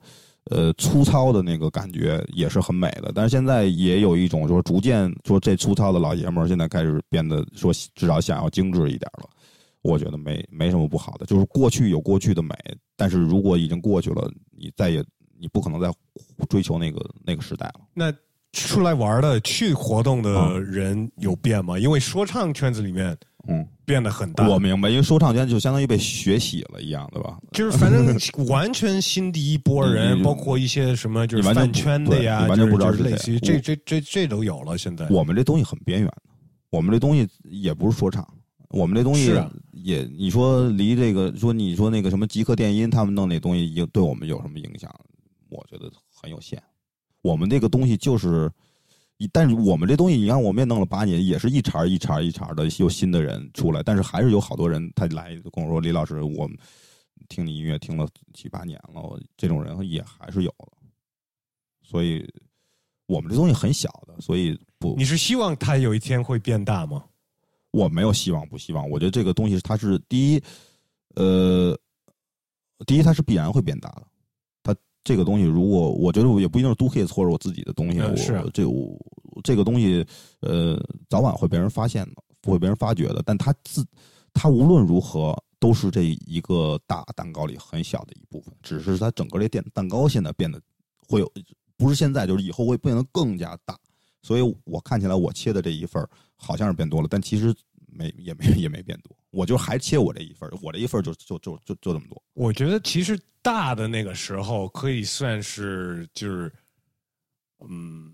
呃粗糙的那个感觉，也是很美的。但是现在也有一种说逐渐说这粗糙的老爷们儿现在开始变得说至少想要精致一点了。我觉得没没什么不好的，就是过去有过去的美，但是如果已经过去了，你再也你不可能再追求那个那个时代了。那出来玩的、去活动的人有变吗？因为说唱圈子里面嗯，变得很大，我明白，因为说唱圈就相当于被血洗了一样，对吧？就是反正 完全新的一波人，包括一些什么就是饭圈的呀，你完全不知道是是类似于这这这这都有了。现在我们这东西很边缘，我们这东西也不是说唱，我们这东西也，你说离这个说你说那个什么极客电音他们弄那东西，影对我们有什么影响？我觉得很有限。我们这个东西就是，一但是我们这东西，你看我们也弄了八年，也是一茬一茬一茬的有新的人出来，但是还是有好多人他来跟我说李老师，我们听你音乐听了七八年了，我这种人也还是有的。所以我们这东西很小的，所以不你是希望它有一天会变大吗？我没有希望不希望，我觉得这个东西它是第一，呃，第一它是必然会变大的。它这个东西，如果我觉得我也不一定是 Do Hits 或者我自己的东西，我嗯是啊这我这个东西，呃，早晚会被人发现的，不会被人发掘的。但它自它无论如何都是这一个大蛋糕里很小的一部分，只是它整个这店蛋糕现在变得会有，不是现在就是以后会变得更加大。所以我看起来我切的这一份儿好像是变多了，但其实没也没也没变多，我就还切我这一份儿，我这一份儿就就就就就这么多。我觉得其实大的那个时候可以算是就是，嗯，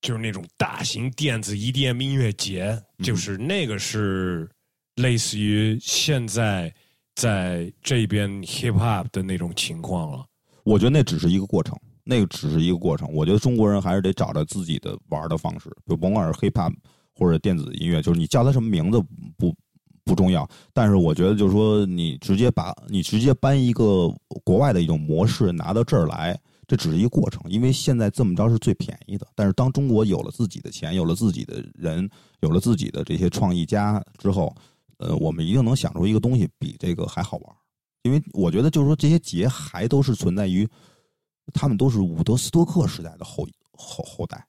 就是那种大型电子 EDM 音乐节，嗯就是那个是类似于现在在这边 hip hop 的那种情况了。我觉得那只是一个过程，那个只是一个过程。我觉得中国人还是得找着自己的玩的方式，就甭管是 hiphop 或者电子音乐，就是你叫它什么名字不不重要，但是我觉得就是说你直接把你直接搬一个国外的一种模式拿到这儿来。这只是一个过程，因为现在这么着是最便宜的。但是当中国有了自己的钱，有了自己的人，有了自己的这些创意家之后，呃，我们一定能想出一个东西比这个还好玩。因为我觉得就是说这些节还都是存在于，他们都是伍德斯托克时代的后后后代，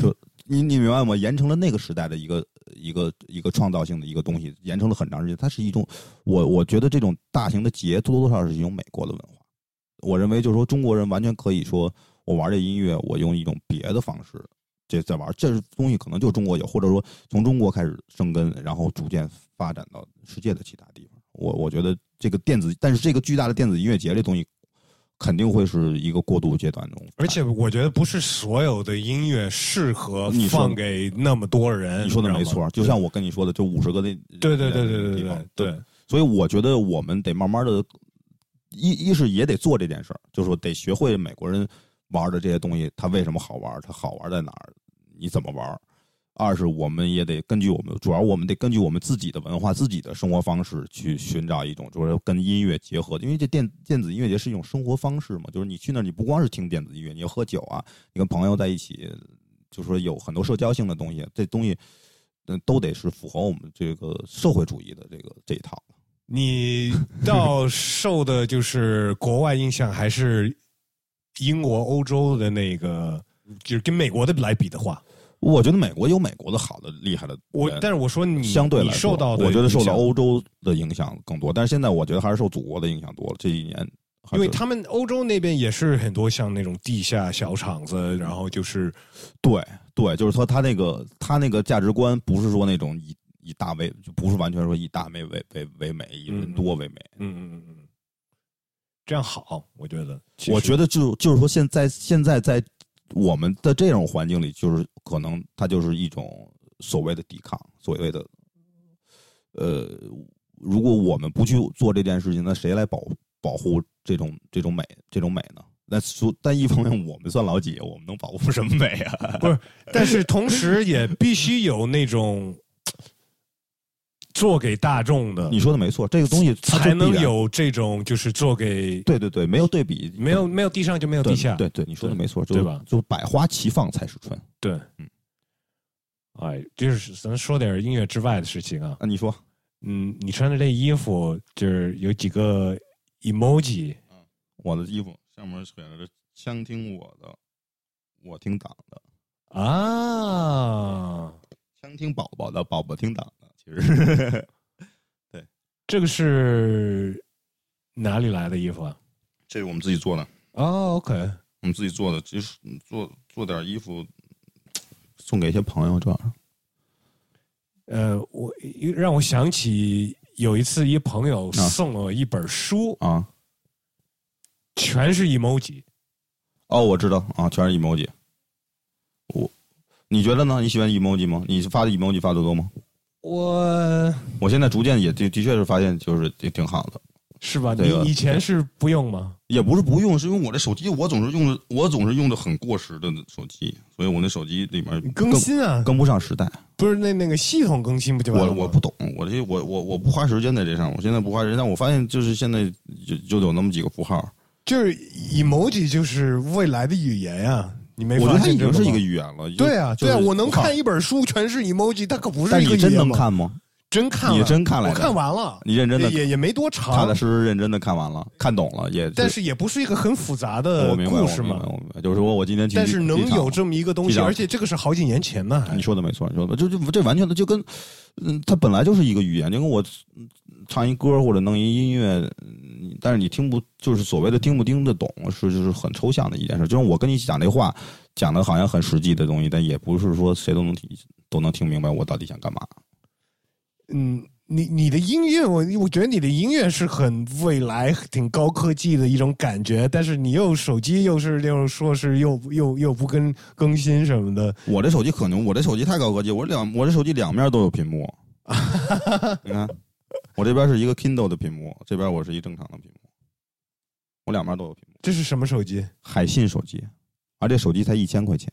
就你你明白吗？延承了那个时代的一个一个一个创造性的一个东西，延承了很长时间。它是一种我我觉得这种大型的节多多少少是一种美国的文化。我认为就是说中国人完全可以说我玩这音乐，我用一种别的方式这在玩，这东西可能就中国有，或者说从中国开始生根，然后逐渐发展到世界的其他地方。我我觉得这个电子，但是这个巨大的电子音乐节这东西，肯定会是一个过渡阶段中。而且我觉得不是所有的音乐适合放给那么多人。你说的没错，就像我跟你说的，就五十个那对对对对对对对对，所以我觉得我们得慢慢的，一一是也得做这件事儿，就是说得学会美国人玩的这些东西，它为什么好玩，它好玩在哪儿，你怎么玩。二是我们也得根据我们，主要我们得根据我们自己的文化、自己的生活方式去寻找一种，就是跟音乐结合。因为这电电子音乐节是一种生活方式嘛，就是你去那，你不光是听电子音乐，你要喝酒啊，你跟朋友在一起，就是说有很多社交性的东西，这东西，都得是符合我们这个社会主义的这个这一套。你到受的就是国外影响，还是英国、欧洲的那个，就是跟美国的来比的话，我觉得美国有美国的好的厉害的，我但是我说你你相对来说受到的，我觉得受到，欧洲的影响更多，但是现在我觉得还是受祖国的影响多了。这一年，因为他们欧洲那边也是很多像那种地下小厂子，然后就是对对，就是说他那个他那个价值观不是说那种以以大为，就不是完全说以大为为为为美，以人多为美。嗯嗯嗯嗯，这样好，我觉得。我觉得就就是说，现在现在在我们在这种环境里，就是可能它就是一种所谓的抵抗，所谓的呃，如果我们不去做这件事情，那谁来保保护这种这种美这种美呢？那说，但一方面我们算老几，我们能保护什么美啊？不是，但是同时也必须有那种做给大众的。你说的没错，这个东西才能有这种，就是做给对对对，没有对比，没有没有地上就没有地下。对对，你说的没错，对吧？就百花齐放才是春。对，嗯，哎，就是咱说点音乐之外的事情啊。啊，你说，嗯，你穿的这衣服就是有几个 emoji。嗯，我的衣服。上面写着“枪听我的，我听党的”啊，“枪听宝宝的，宝宝听党的”。其实，对，这个是哪里来的衣服啊？这是我们自己做的。哦，OK，我们自己做的，就是做做点衣服送给一些朋友，这样。呃，我让我想起有一次，一朋友送了我一本书啊。全是 emoji，哦，我知道啊，全是 emoji。我，你觉得呢？你喜欢 emoji 吗？你发的 emoji 发的多吗？我，我现在逐渐也的的确是发现，就是挺挺好的，是吧？你以前是不用吗？也不是不用，是因为我这手机我总是用的，我总是用的很过时的手机，所以我那手机里面更新啊，跟不上时代。不是那那个系统更新不就完了我我不懂，我这我我我不花时间在这上，我现在不花时间，但我发现就是现在就就有那么几个符号。就是 emoji 就是未来的语言呀，你没？我觉得它已经是一个语言了。对啊，对啊，我能看一本书全是 emoji，它可不是。但你真能看吗？真看，你真看了？我看完了。你认真的也也没多长，踏踏实实认真的看完了，看懂了也。但是也不是一个很复杂的故事嘛。就是说我今天但是能有这么一个东西，而且这个是好几年前呢。你说的没错，你说的就就这完全的就跟，嗯，它本来就是一个语言，就跟我唱一歌或者弄一音乐。但是你听不，就是所谓的听不听得懂，是就是很抽象的一件事。就像我跟你讲这话，讲的好像很实际的东西，但也不是说谁都能听都能听明白我到底想干嘛。嗯，你你的音乐，我我觉得你的音乐是很未来、挺高科技的一种感觉。但是你又手机又是又说是又又又不跟更新什么的。我这手机可能，我这手机太高科技，我两我这手机两面都有屏幕。你看。我这边是一个 Kindle 的屏幕，这边我是一正常的屏幕，我两边都有屏幕。这是什么手机？海信手机，而这手机才一千块钱。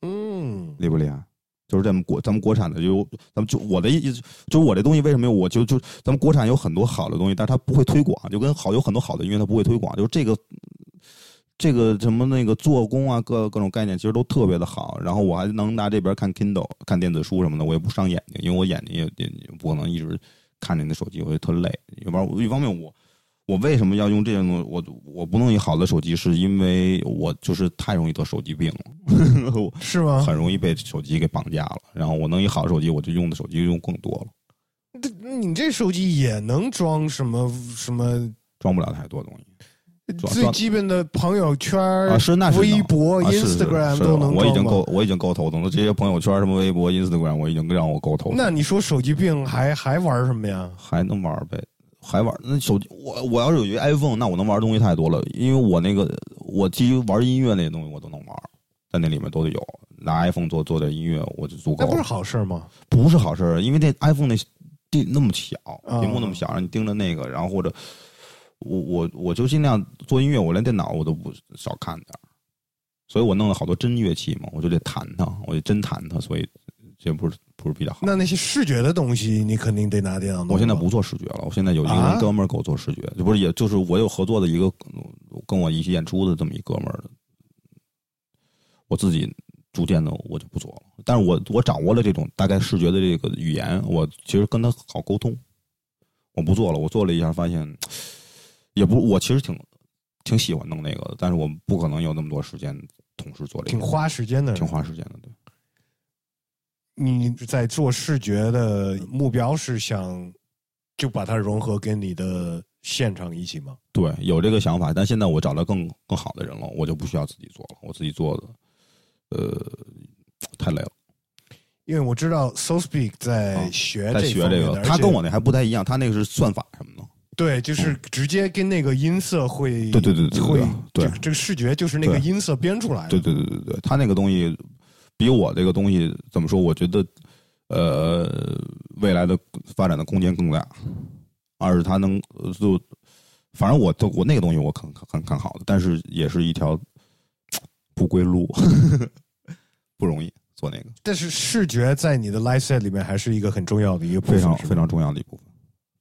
嗯，厉不厉害？就是咱们国咱们国产的，就咱们就我的意思，就是我这东西为什么我就就咱们国产有很多好的东西，但是它不会推广，就跟好有很多好的音乐它不会推广，就是这个这个什么那个做工啊，各各种概念其实都特别的好。然后我还能拿这边看 Kindle 看电子书什么的，我也不伤眼睛，因为我眼睛也也不可能一直。看着你的手机，我就特累。要不然，一方面我我为什么要用这种东西？我我不弄一好的手机，是因为我就是太容易得手机病了，是吗？很容易被手机给绑架了。然后我弄一好的手机，我就用的手机用更多了。这你这手机也能装什么什么？装不了太多东西。最基本的朋友圈啊，是那是微博、Instagram 都能我已经够，我已经够头疼了。这些朋友圈什么微博、Instagram，我已经让我够头疼。那你说手机病还还玩什么呀？还能玩呗？还玩？那手机我我要是有一个 iPhone，那我能玩的东西太多了。因为我那个我基于玩音乐那些东西我都能玩，在那里面都得有。拿 iPhone 做做点音乐我就足够。那不是好事吗？不是好事，因为那 iPhone 那地那么小，屏幕那么小，让你盯着那个，然后或者。我我我就尽量做音乐，我连电脑我都不少看点所以我弄了好多真乐器嘛，我就得弹它，我就真弹它，所以这不是不是比较好。那那些视觉的东西，你肯定得拿电脑。我现在不做视觉了，我现在有一个哥们儿给我做视觉，就不是也就是我有合作的一个跟我一起演出的这么一哥们儿，我自己逐渐的我就不做了。但是我我掌握了这种大概视觉的这个语言，我其实跟他好沟通。我不做了，我做了一下发现。也不，我其实挺挺喜欢弄那个的，但是我不可能有那么多时间同时做这个。挺花时间的，挺花时间的。对，你在做视觉的目标是想就把它融合跟你的现场一起吗？对，有这个想法，但现在我找到更更好的人了，我就不需要自己做了。我自己做的，呃，太累了。因为我知道 So Speak 在学在学这个，他跟我那还不太一样，他那个是算法什么的。对，就是直接跟那个音色会，对对对对对会对这个视觉就是那个音色编出来的。对对对对对，他那个东西比我这个东西怎么说？我觉得，呃，未来的发展的空间更大。二是他能呃就，反正我都我那个东西我很很看好的，但是也是一条不归路，不容易做那个，但是视觉在你的 live set 里面还是一个很重要的一个部分，非常非常重要的一部分。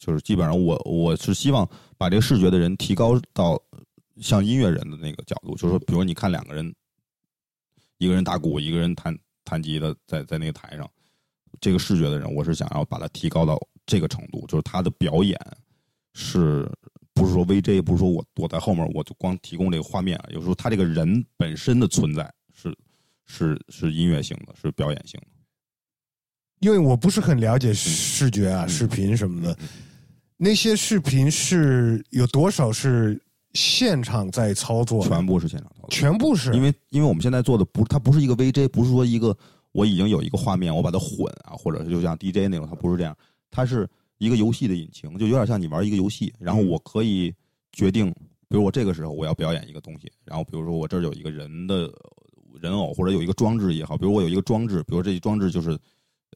就是基本上我我是希望把这个视觉的人提高到像音乐人的那个角度，就是说，比如你看两个人，一个人打鼓，一个人弹弹吉他，在在那个台上，这个视觉的人，我是想要把它提高到这个程度，就是他的表演是不是说 VJ，不是说我躲在后面我就光提供这个画面，有时候他这个人本身的存在是是是音乐性的，是表演性的。因为我不是很了解视觉啊、嗯。视频什么的，那些视频是有多少是现场在操作？全部是现场操作，全部是，因为因为我们现在做的不，它不是一个 VJ，不是说一个我已经有一个画面，我把它混啊，或者是就像 DJ 那种，它不是这样，它是一个游戏的引擎，就有点像你玩一个游戏，然后我可以决定，比如我这个时候我要表演一个东西，然后比如说我这儿有一个人的人偶，或者有一个装置也好，比如我有一个装置，比如这一装置就是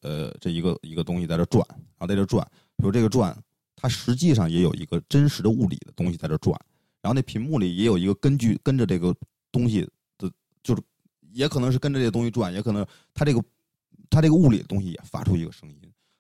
呃这一个一个东西在这转，然后在这转，比如这个转，它实际上也有一个真实的物理的东西在这转。然后那屏幕里也有一个根据跟着这个东西的，就是也可能是跟着这个东西转，也可能它这个它这个物理的东西也发出一个声音。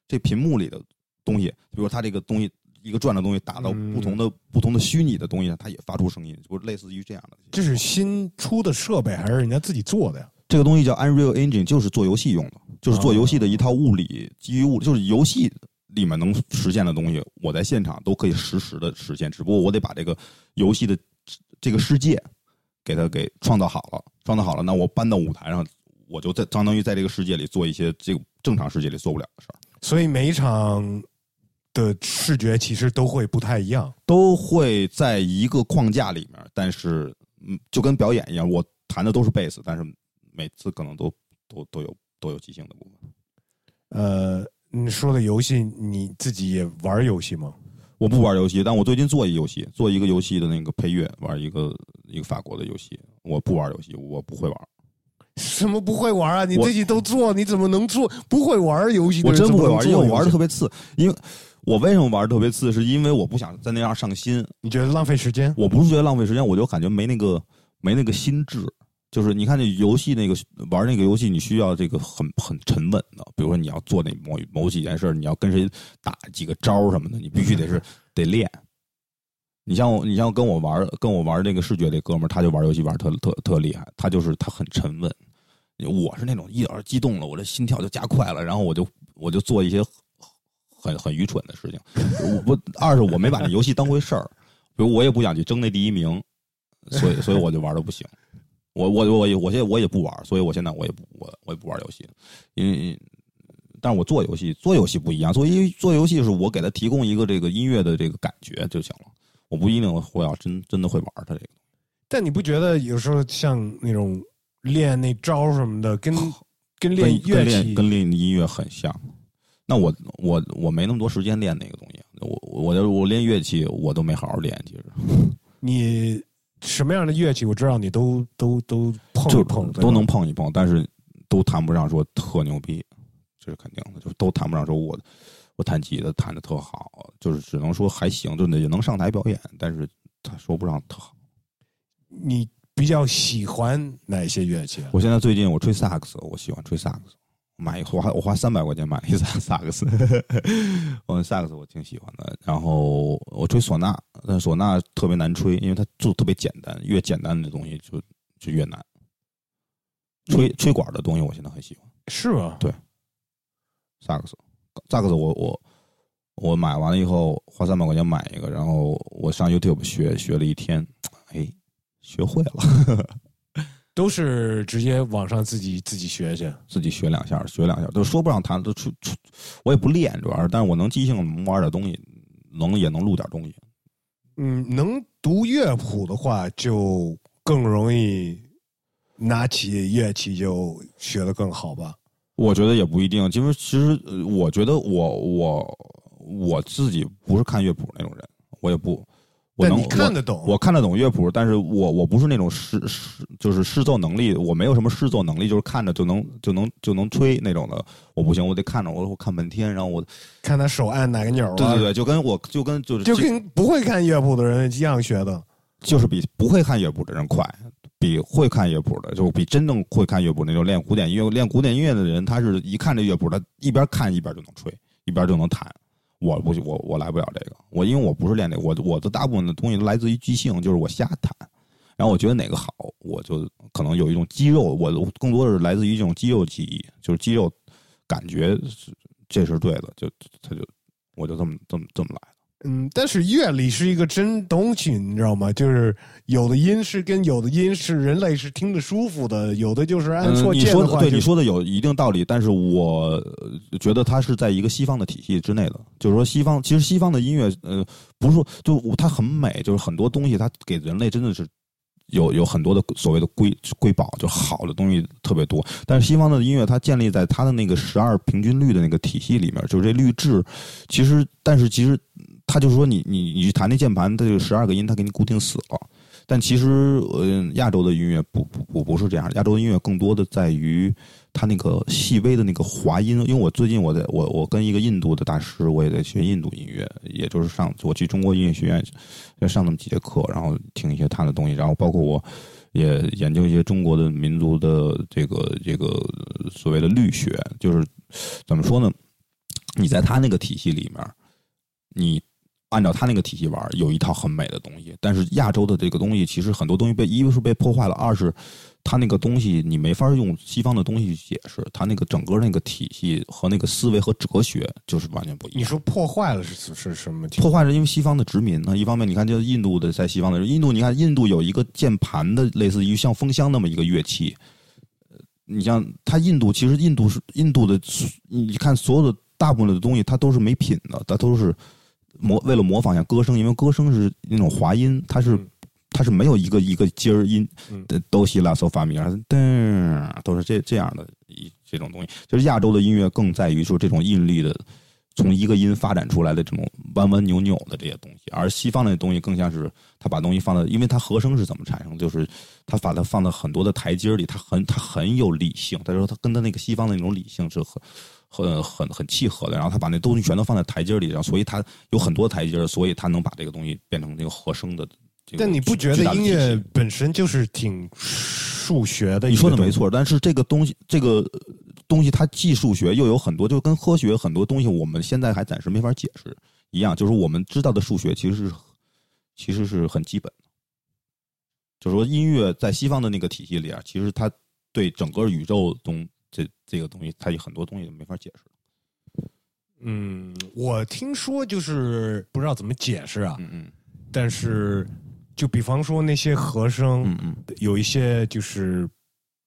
这屏幕里的东西，比如说它这个东西一个转的东西打到不同的、不同的虚拟的东西上，它也发出声音，就类似于这样的。这是新出的设备还是人家自己做的呀？这个东西叫 Unreal Engine，就是做游戏用的，就是做游戏的一套物理基于物理，就是游戏里面能实现的东西，我在现场都可以实时的实现。只不过我得把这个游戏的这个世界给它给创造好了，创造好了，那我搬到舞台上，我就在相当于在这个世界里做一些这个正常世界里做不了的事儿，所以每一场的视觉其实都会不太一样。都会在一个框架里面，但是嗯，就跟表演一样，我弹的都是贝斯，但是每次可能都都都有都有即兴的部分。呃，你说的游戏，你自己也玩游戏吗？我不玩游戏，但我最近做一游戏，做一个游戏的那个配乐，玩一个一个法国的游戏。我不玩游戏，我不会玩，什么不会玩啊？你自己都做，你怎么能做？不会玩游戏的我真不会玩，因为我玩的特别次。因为我为什么玩的特别次，是因为我不想在那样上心。你觉得浪费时间？我不是觉得浪费时间，我就感觉没那个没那个心智。就是你看这游戏那个玩那个游戏，你需要这个很很沉稳的，比如说你要做那某某几件事，你要跟谁打几个招什么的，你必须得是 得练。你像我，你像跟我玩跟我玩那个视觉这哥们儿，他就玩游戏玩特特特厉害，他就是他很沉稳。我是那种一点激动了，我这心跳就加快了，然后我就我就做一些很很愚蠢的事情。我不二是我没把那游戏当回事儿，比如我也不想去争那第一名，所以所以我就玩的不行。我我我也我现在我也不玩，所以我现在我也不我我也不玩游戏，因为但是我做游戏做游戏不一样，做音做游戏是我给他提供一个这个音乐的这个感觉就行了，我不一定会要真真的会玩它这个。但你不觉得有时候像那种练那招什么的，跟跟练乐器练跟练音乐很像。那我我我没那么多时间练那个东西，我我我我练乐器我都没好好练，其实 你什么样的乐器，我知道你都都都碰就一碰，都能碰一碰，但是都谈不上说特牛逼，这是肯定的，就是都谈不上说我我弹吉他弹的特好，就是只能说还行，就也能上台表演，但是他说不上特好。你比较喜欢哪些乐器啊？我现在最近我吹萨克斯，我喜欢吹萨克斯。买花我花三百块钱买了一萨萨克斯，我萨克斯我挺喜欢的。然后我吹唢呐，但唢呐特别难吹，因为它做特别简单，越简单的东西就就越难。吹吹管的东西我现在很喜欢，是吗？对萨克斯，萨克斯我我我买完了以后花三百块钱买一个，然后我上 YouTube 学学了一天，哎，学会了。都是直接网上自己自己学去。自己学两下，学两下，都说不上弹，都出出，我也不练，主要是，但是我能即兴能玩点东西，能也能录点东西。嗯，能读乐谱的话，就更容易拿起乐器就学的更好吧。我觉得也不一定，因为其实我觉得我我我自己不是看乐谱那种人，我也不。我能看得懂，我看得懂乐谱，但是我我不是那种试试就是试奏能力，我没有什么试奏能力，就是看着就能就能就能吹那种的，我不行，我得看着，我我看半天，然后我看他手按哪个钮对对对，就跟我就跟就是就跟不会看乐谱的人一样学的，就是比不会看乐谱的人快，比会看乐谱的就比真正会看乐谱那种练古典音乐练古典音乐的人，他是一看这乐谱，他一边看一边就能吹，一边就能弹。我不我我来不了这个，我因为我不是练这个，我我的大部分的东西都来自于即兴，就是我瞎弹，然后我觉得哪个好，我就可能有一种肌肉，我更多的是来自于这种肌肉记忆，就是肌肉感觉是这是对的，就他就我就这么这么这么来。嗯，但是乐理是一个真东西，你知道吗？就是有的音是跟有的音是人类是听得舒服的，有的就是按错键的话。对你说的有一定道理，但是我觉得它是在一个西方的体系之内的。就是说，西方其实西方的音乐，呃，不是说就它很美，就是很多东西它给人类真的是有有很多的所谓的瑰瑰宝，就好的东西特别多。但是西方的音乐它建立在它的那个十二平均律的那个体系里面，就是这律制，其实但是其实。他就是说，你你你去弹那键盘，它就十二个音，它给你固定死了。但其实，呃，亚洲的音乐不不不不是这样。亚洲的音乐更多的在于它那个细微的那个滑音。因为我最近我在我我跟一个印度的大师，我也在学印度音乐，也就是上我去中国音乐学院要上那么几节课，然后听一些他的东西，然后包括我也研究一些中国的民族的这个这个所谓的律学，就是怎么说呢？你在他那个体系里面，你。按照他那个体系玩，有一套很美的东西。但是亚洲的这个东西，其实很多东西被一是被破坏了，二是他那个东西你没法用西方的东西去解释。他那个整个那个体系和那个思维和哲学就是完全不一样。你说破坏了是是什么？破坏是因为西方的殖民呢？一方面，你看，就印度的在西方的印度，你看印度有一个键盘的，类似于像风箱那么一个乐器。你像他印度，其实印度是印度的，你看所有的大部分的东西，它都是没品的，它都是。模为了模仿一下歌声，因为歌声是那种滑音，它是它是没有一个一个尖儿音的哆西拉嗦发咪，噔都是这这样的一这种东西。就是亚洲的音乐更在于说这种韵律的，从一个音发展出来的这种弯弯扭扭的这些东西，而西方的东西更像是他把东西放在，因为它和声是怎么产生，就是他把它放到很多的台阶里，他很他很有理性。他说他跟他那个西方的那种理性是很。很很很契合的，然后他把那东西全都放在台阶里，然后所以他有很多台阶，所以他能把这个东西变成那个和声的。但你不觉得音乐本身就是挺数学的？你说的没错，但是这个东西，这个东西它既数学又有很多，就跟科学很多东西我们现在还暂时没法解释一样，就是我们知道的数学其实是其实是很基本的。就是说，音乐在西方的那个体系里啊，其实它对整个宇宙中。这这个东西，它有很多东西都没法解释。嗯，我听说就是不知道怎么解释啊。嗯嗯。但是，就比方说那些和声，嗯嗯，有一些就是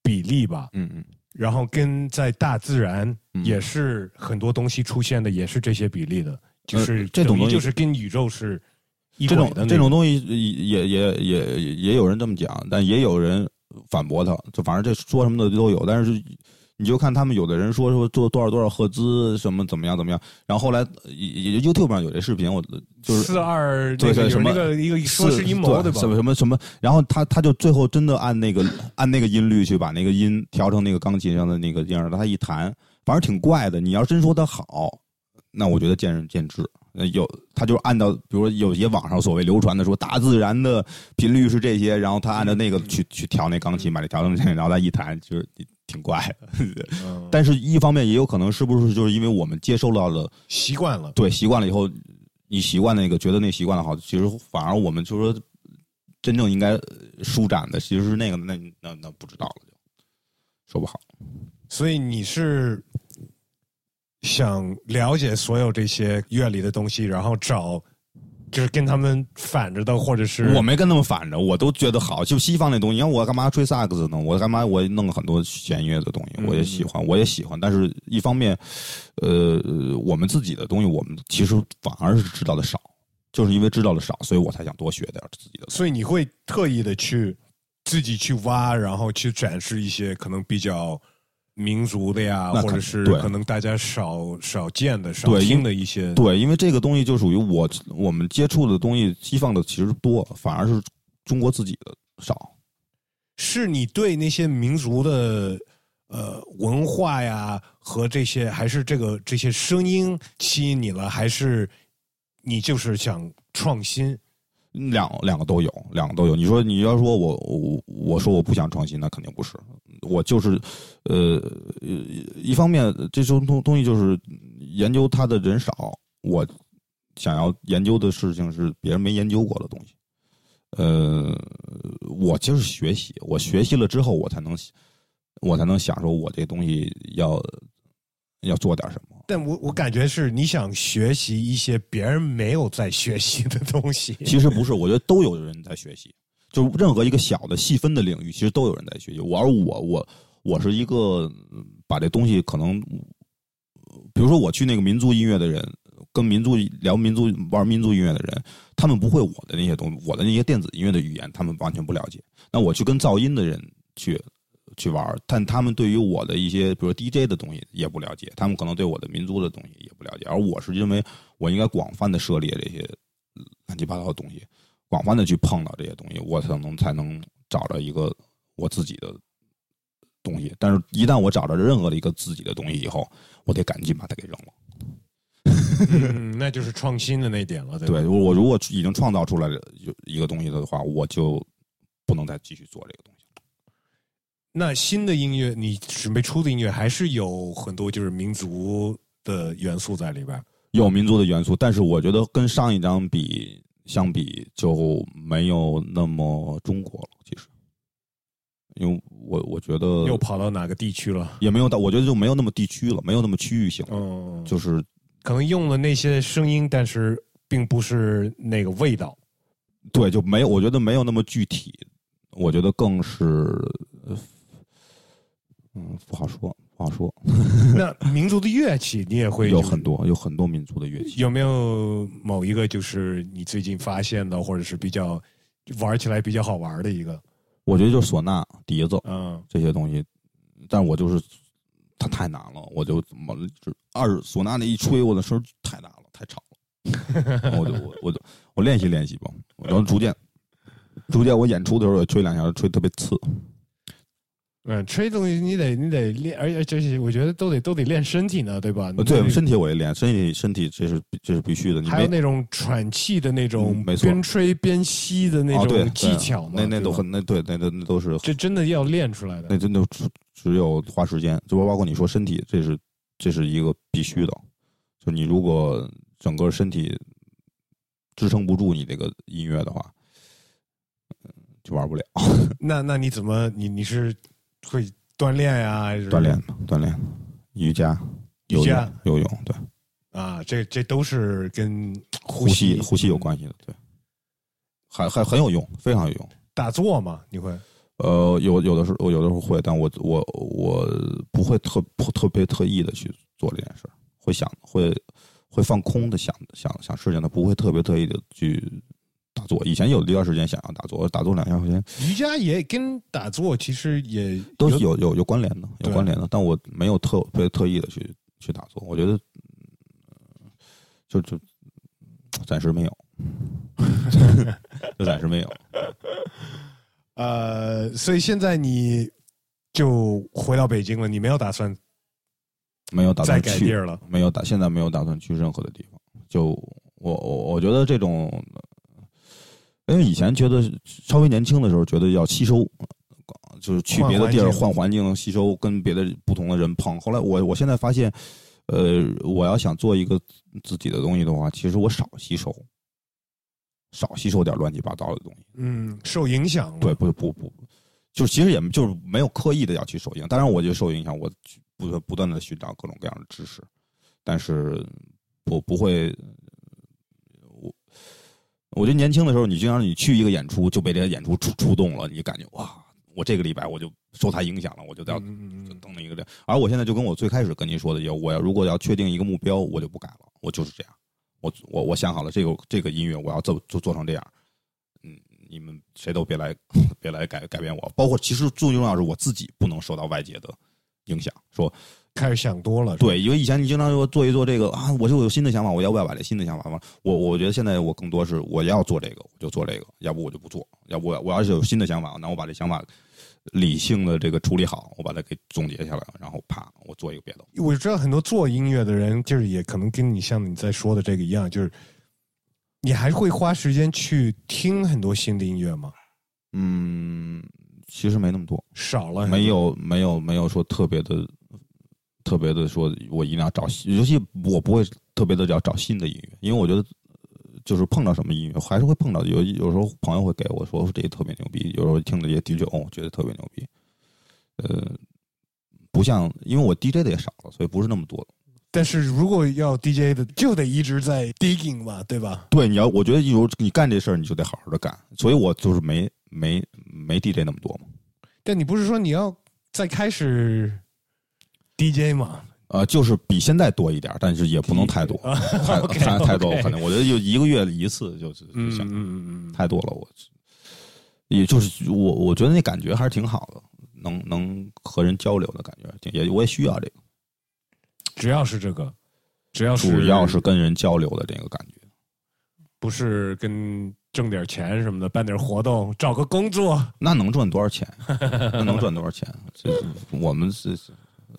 比例吧。嗯嗯。然后跟在大自然也是很多东西出现的，也是这些比例的，就是这种东西就是跟宇宙是一种的。这种东西也也也也有人这么讲，但也有人反驳他。就反正这说什么的都有，但是。你就看他们有的人说说做多少多少赫兹什么怎么样怎么样，然后后来也 YouTube 上有这视频，我就是四二对对什么一个说是阴谋对吧？什么什么什么，然后他他就最后真的按那个按那个音律去把那个音调成那个钢琴上的那个样他一弹，反正挺怪的。你要真说他好，那我觉得见仁见智。有他就是按照，比如说有些网上所谓流传的说大自然的频率是这些，然后他按照那个去去调那钢琴，把这调成这，然后他一弹就是。挺怪的，但是一方面也有可能是不是就是因为我们接受到了习惯了，对习惯了以后，你习惯那个觉得那习惯了好，其实反而我们就说真正应该舒展的其实是那个，那那那不知道了，就说不好。所以你是想了解所有这些乐理的东西，然后找。就是跟他们反着的，或者是我没跟他们反着，我都觉得好。就西方那东西，你看我干嘛吹萨克斯呢？我干嘛我弄了很多弦乐的东西，我也喜欢，我也喜欢。但是一方面，呃，我们自己的东西，我们其实反而是知道的少，就是因为知道的少，所以我才想多学点自己的。所以你会特意的去自己去挖，然后去展示一些可能比较民族的呀，那或者是对可能大家少少见的、少听的一些。对，因为这个东西就属于我我们接触的东西，西方的其实多，反而是中国自己的少。是你对那些民族的呃文化呀和这些，还是这个这些声音吸引你了，还是你就是想创新？两两个都有，两个都有。你说你要说我我我说我不想创新，那肯定不是。我就是，呃，呃一方面这种东东西就是研究它的人少，我想要研究的事情是别人没研究过的东西。呃，我就是学习，我学习了之后，我才能我才能想说，我这东西要要做点什么。但我我感觉是你想学习一些别人没有在学习的东西。其实不是，我觉得都有人在学习，就是任何一个小的细分的领域，其实都有人在学习。我而我我我是一个把这东西可能，比如说我去那个民族音乐的人，跟民族聊民族玩民族音乐的人，他们不会我的那些东西，我的那些电子音乐的语言，他们完全不了解。那我去跟噪音的人去去玩，但他们对于我的一些，比如 DJ 的东西也不了解，他们可能对我的民族的东西也不了解，而我是认为我应该广泛的涉猎这些乱七八糟的东西，广泛的去碰到这些东西，我才能才能找着一个我自己的东西。但是，一旦我找着任何的一个自己的东西以后，我得赶紧把它给扔了。嗯，那就是创新的那点了，对吧？对我我如果已经创造出来了一个东西的话，我就不能再继续做这个东西。那新的音乐，你准备出的音乐还是有很多就是民族的元素在里边。有民族的元素，但是我觉得跟上一张比相比就没有那么中国了。其实，因为我我觉得又跑到哪个地区了？也没有到，我觉得就没有那么地区了，没有那么区域性了，嗯，就是可能用了那些声音，但是并不是那个味道。对，就没有，我觉得没有那么具体，我觉得更是，呃嗯，不好说，不好说。那民族的乐器你也会有很多，有很多民族的乐器。有没有某一个就是你最近发现的，或者是比较玩起来比较好玩的一个？我觉得就是唢呐、笛子嗯，这些东西，但我就是它太难了，我就怎么就二唢呐那一吹，我的声太大了，太吵了，我就我我就 我练习练习吧，然后逐渐逐渐我演出的时候也吹两下，吹特别次。嗯，吹东西你得你得练，而且这些我觉得都得都得练身体呢，对吧？呃，对，身体我也练，身体身体这是这是必须的。你还有那种喘气的那种嗯，没错边吹边吸的那种技巧嘛，那那都很那对那那那都是这真的要练出来的。那真的只只有花时间，就包括你说身体，这是这是一个必须的。就你如果整个身体支撑不住你这个音乐的话，嗯就玩不了。那那你怎么你你是会锻炼呀？还是锻炼锻炼，瑜伽、游瑜伽泳、游泳，对，啊？这这都是跟呼吸吸呼吸有关系的，对，还还很有用，非常有用。打坐嘛？你会呃，有有的时候我有的时候会，但我我我不会特特特别特意的去做这件事儿，会想会会放空的想想想事情，他不会特别特意的去打坐。以前有一段时间想要打坐，打坐两下块钱瑜伽也跟打坐其实也都是有有有关联的，有关联的，但我没有特别特意的去去打坐，我觉得嗯就就暂时没有，就暂时没有。呃，所以现在你就回到北京了，你没有打算没有打再算去改地儿了？没有打，现在没有打算去任何的地方。就我我我觉得这种，因为以前觉得稍微年轻的时候觉得要吸收，呃就是去别的地儿换环境吸收跟别的不同的人碰。后来我我现在发现，呃，我要想做一个自己的东西的话，其实我少吸收，少吸收点乱七八糟的东西。嗯，受影响了。对，不不不，就其实也就是没有刻意的要去受影响。当然，我就受影响，我去不不断的寻找各种各样的知识，但是我不会。我我觉得年轻的时候，你经常你去一个演出就被这个演出触触动了，你感觉哇，我这个礼拜我就受他影响了，我就要嗯嗯嗯等等一个这样。而我现在就跟我最开始跟您说的一样，我要如果要确定一个目标，我就不改了，我就是这样。我我我想好了，这个这个音乐我要做做做成这样。嗯，你们谁都别来 别来改改变我，包括其实最重要是我自己不能受到外界的影响，说开始想多了。对，因为以前你经常说做一做这个啊，我就有新的想法，我要不要把这新的想法放？我我觉得现在我更多是我要做这个，我就做这个，要不我就不做，要不我我要是有新的想法，那我把这想法理性的这个处理好，我把它给总结下来，然后啪，我做一个别的。我知道很多做音乐的人，就是也可能跟你像你在说的这个一样，就是你还会花时间去听很多新的音乐吗？嗯，其实没那么多，少了，没有没有没有说特别的特别的说，我一定要找，尤其我不会特别的要找新的音乐，因为我觉得就是碰到什么音乐，还是会碰到有有时候朋友会给我说这个特别牛逼，有时候听的也的确哦，觉得特别牛逼，呃，不像因为我 DJ 的也少了，所以不是那么多。但是如果要 DJ 的，就得一直在 digging 吧，对吧？对，你要我觉得有你干这事儿，你就得好好的干，所以我就是没没没 DJ 那么多嘛。但你不是说你要在开始 DJ 嘛？呃，就是比现在多一点，但是也不能太多，太太太多，可能我觉得就一个月一次就是嗯嗯嗯，太多了，我也就是我我觉得那感觉还是挺好的，能能和人交流的感觉，也我也需要这个。只要是这个，只要是主要是跟人交流的这个感觉，不是跟挣点钱什么的，办点活动，找个工作，那能赚多少钱？那能赚多少钱？这我们是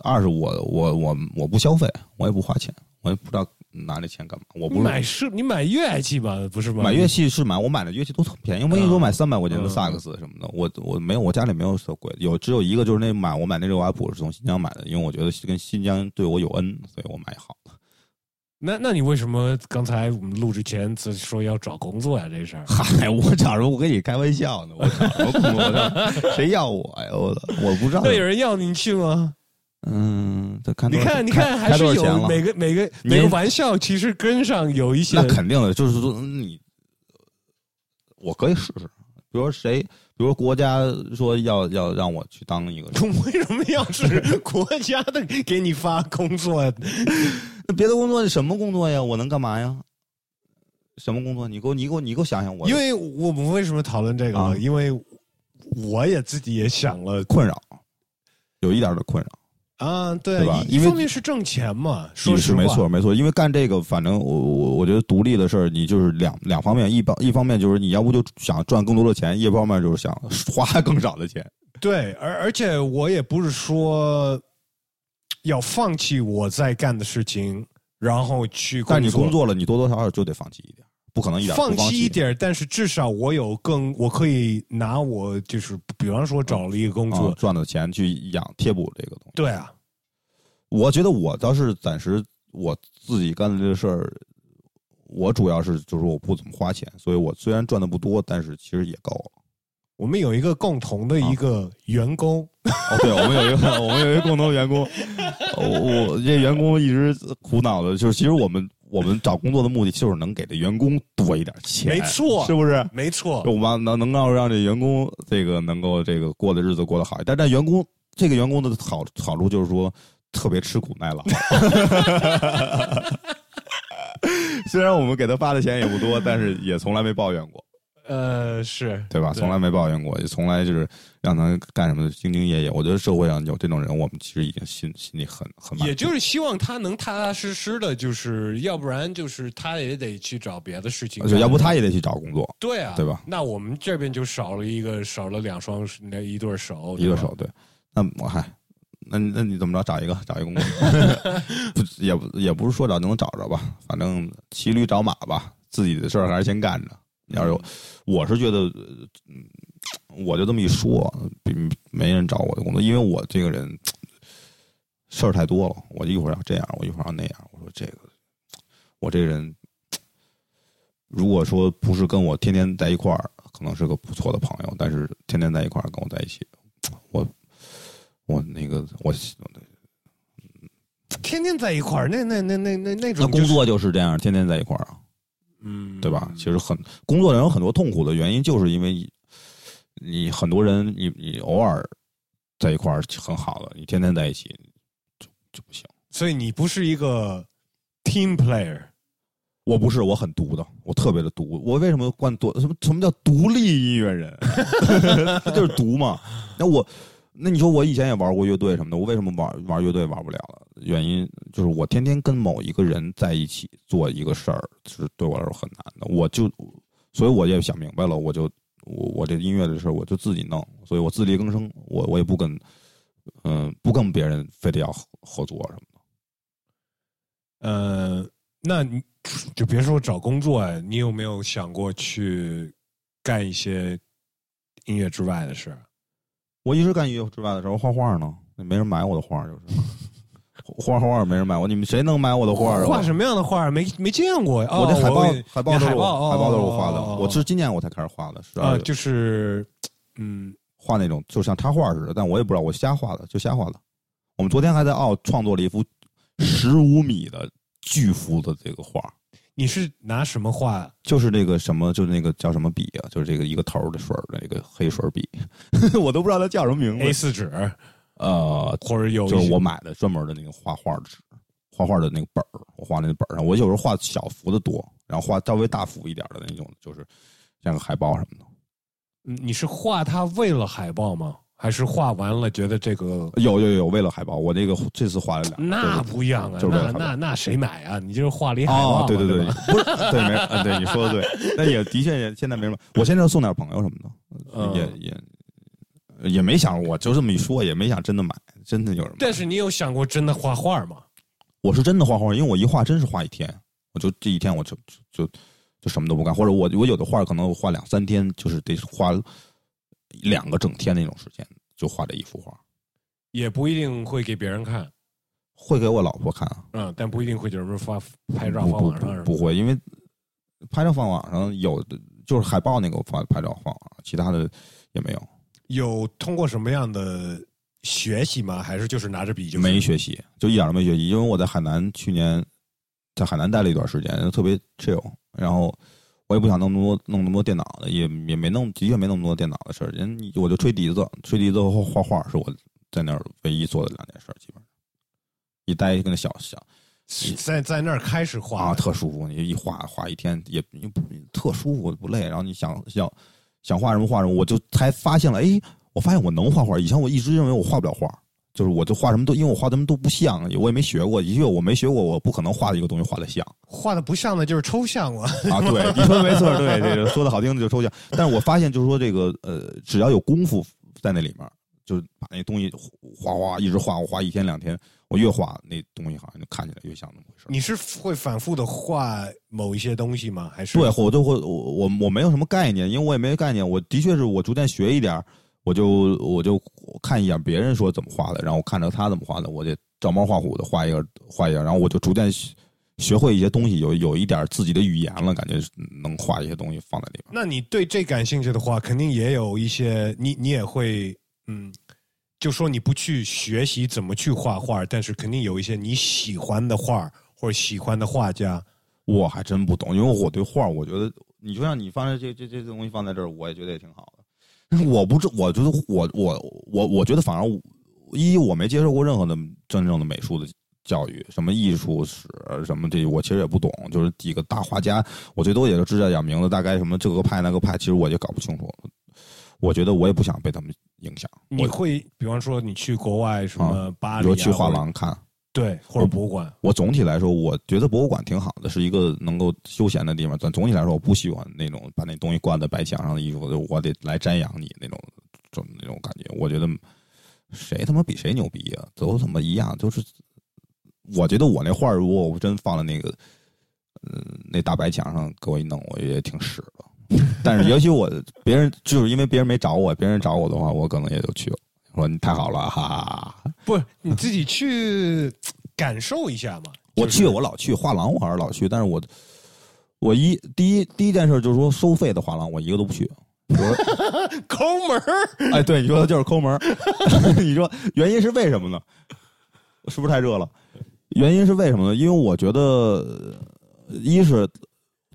二是我我我我不消费，我也不花钱，我也不知道拿这钱干嘛。我不买是，你买乐器吧，不是吗？买乐器是买，我买的乐器都特便宜，我一说买三百块钱的萨克斯什么的，我我没有，我家里没有特贵，有只有一个就是那买我买那六瓦普是从新疆买的，因为我觉得跟新疆对我有恩，所以我买好了。那那你为什么刚才我们录之前说要找工作呀？这事儿？嗨，我找着我跟你开玩笑呢，我找什么工作？谁要我呀？我我不知道。那有人要你去吗？嗯，再看你看，你看，还是有每个每个每个玩笑，其实跟上有一些。那肯定的，就是说你，我可以试试。比如说谁，比如说国家说要要让我去当一个，为什么要是 国家的给你发工作呀？那别的工作什么工作呀？我能干嘛呀？什么工作？你给我，你给我，你给我想想。我因为我们为什么讨论这个？因为我也自己也想了，困扰，有一点的困扰。啊，对吧？一方面是挣钱嘛，说是没错，没错。因为干这个，反正我我我觉得独立的事儿，你就是两两方面，一方一方面就是你要不就想赚更多的钱，一方面就是想花更少的钱。对，而而且我也不是说要放弃我在干的事情，然后去。但你工作了，你多多少少就得放弃一点。不可能一点放弃一点，但是至少我有更，我可以拿我就是，比方说找了一个工作，赚的钱去养贴补这个东西。对啊，我觉得我倒是暂时我自己干的这个事儿，我主要是就是我不怎么花钱，所以我虽然赚的不多，但是其实也够了。我们有一个共同的一个员工，哦，对，我们有一个我们有一个共同员工，我我这员工一直苦恼的就是，其实我们。我们找工作的目的就是能给这员工多一点钱，没错，是不是？没错，我们能能够让这员工这个能够这个过的日子过得好一点。但员工这个员工的好好处就是说特别吃苦耐劳。虽然我们给他发的钱也不多，但是也从来没抱怨过。呃，是对吧？从来没抱怨过，也从来就是让他干什么兢兢业业。我觉得社会上有这种人，我们其实已经心心里很很。也就是希望他能踏踏实实的，就是要不然就是他也得去找别的事情。要不他也得去找工作。对啊，对吧？那我们这边就少了一个，少了两双那一对手，一对手。对，那我还，那那你怎么着？找一个，找一个工作，不也不也不是说找就能找着吧？反正骑驴找马吧，自己的事儿还是先干着。要是我是觉得，嗯，我就这么一说，没人找我的工作，因为我这个人事儿太多了。我一会儿要这样，我一会儿要那样。我说这个，我这个人，如果说不是跟我天天在一块儿，可能是个不错的朋友。但是天天在一块儿跟我在一起，我我那个我，天天在一块儿，那那那那那那种，那工作就是这样，天天在一块儿啊。嗯，对吧？其实很工作人有很多痛苦的原因，就是因为你很多人，你你偶尔在一块儿很好的，你天天在一起就就不行。所以你不是一个 team player，我不是，我很独的，我特别的独。我为什么惯独？什么什么叫独立音乐人？就是独嘛。那我那你说我以前也玩过乐队什么的，我为什么玩玩乐队玩不了了？原因就是我天天跟某一个人在一起做一个事儿，是对我来说很难的。我就，所以我也想明白了，我就我我这音乐的事儿我就自己弄，所以我自力更生，我我也不跟，嗯、不跟别人非得要合合作什么的。呃，那你就别说找工作哎，你有没有想过去干一些音乐之外的事？我一直干音乐之外的时候画画呢，没人买我的画，就是画画没人买我，你们谁能买我的画啊？画什么样的画？没没见过呀。哦我这海报海报都是海报我海报都是我画的，哦我是今年我才开始画的，是啊，就是嗯，画那种就像插画似的，但我也不知道我瞎画的，就瞎画的。我们昨天还在奥创作了一幅十五米的巨幅的这个画，你是拿什么画？就是那个什么，就是那个叫什么笔啊？就是这个一个头儿的水那个黑水笔，我都不知道它叫什么名字 A。四纸，呃，或者有就是我买的专门的那个画画纸，画画的那个本儿，我画那个本儿上。我有时候画小幅的多，然后画稍微大幅一点的那种，就是像个海报什么的。嗯你是画它为了海报吗？还是画完了觉得这个有有有，为了海报，我这个这次画了两个，那不一样啊？那那那谁买啊？你就是画了一海报，哦，对对对，不是对没啊，对你说的对，那也的确也现在没什么，我现在送点朋友什么的，嗯也也也没想，我就这么一说，也没想真的买，真的有人买。但是你有想过真的画画吗？我是真的画画，因为我一画真是画一天，我就这一天我就就就就什么都不干，或者我我有的画可能画两三天，就是得画两个整天那种时间，就画这一幅画，也不一定会给别人看，会给我老婆看啊，嗯，但不一定会就是发拍照放网上不会，因为拍照放网上有的就是海报那个我发拍照放网上，其他的也没有。有通过什么样的学习吗？还是就是拿着笔就没学习，就一点都没学习。因为我在海南去年在海南待了一段时间，特别 chill，然后我也不想弄那么多弄那么多电脑的，也也没弄，的确没那么多电脑的事儿。人我就吹笛子，吹笛子和画画是我在那儿唯一做的两件事儿，基本上一待跟那小小 在在那儿开始画啊，特舒服。你一画画一天也也不特舒服，不累。然后你想想想画什么画什么，我就才发现了，哎，我发现我能画画。以前我一直认为我画不了画，就是我就画什么都，因为我画的什么都不像，我也没学过，的确我没学过，我不可能画一个东西画的像画的不像的就是抽象了。啊。对，你说的没错，对，这个说的好听的就抽象。但是我发现就是说这个呃，只要有功夫在那里面，就是把那东西画画一直画，我画一天两天，我越画那东西好像就看起来越像那么回事。你是会反复的画某一些东西吗？还是对，我就会我我我没有什么概念，因为我也没概念。我的确是我逐渐学一点儿，我就我就看一眼别人说怎么画的，然后我看着他怎么画的，我就照猫画虎的画一个画一个，然后我就逐渐学学会一些东西，有有一点自己的语言了，感觉能画一些东西放在里边。那你对这感兴趣的话，肯定也有一些，你你也会，嗯，就说你不去学习怎么去画画，但是肯定有一些你喜欢的画或者喜欢的画家。我还真不懂，因为我对画，我觉得你就像你放在这这这东西放在这儿，我也觉得也挺好的。我不知，我觉得我我我我觉得反而一我没接受过任何的真正的美术的教育，什么艺术史什么这我其实也不懂，就是几个大画家，我最多也就知道点名字，大概什么这个派那个派，其实我也搞不清楚。我觉得我也不想被他们影响。你会，比方说你去国外什么巴黎、啊，比如去画廊看，对，或者博物馆。我总体来说，我觉得博物馆挺好的，是一个能够休闲的地方。但总体来说，我不喜欢那种把那东西挂在白墙上的艺术，我得来瞻仰你那种，种那种感觉。我觉得谁他妈比谁牛逼啊？都他妈一样。就是我觉得我那画，如果我真放在那个，嗯，那大白墙上给我一弄，我也挺屎的。但是也许我别人就是因为别人没找我，别人找我的话，我可能也就去了。说你太好了，哈哈哈。不是你自己去感受一下嘛？我就是去，我老去画廊，我还是老去。但是我我一第一第一件事就是说收费的画廊，我一个都不去。我说，抠门儿。哎，对，你说的就是抠门儿 你说原因是为什么呢？是不是太热了？原因是为什么呢？因为我觉得，呃一是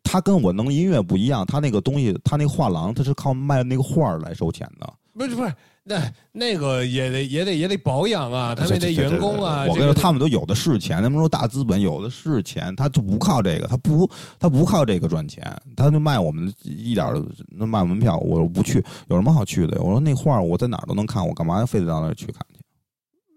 他跟我弄音乐不一样，他那个东西，他那画廊，他是靠卖那个画儿来收钱的。不是不是，那那个也得也得也得保养啊，他们得这这员工啊。我跟你说，他们都有的是钱，他们说大资本有的是钱，他就不靠这个，他不他不靠这个赚钱，他就卖我们一点儿那卖门票，我不去，有什么好去的？我说那画儿我在哪儿都能看，我干嘛非得到那儿去看去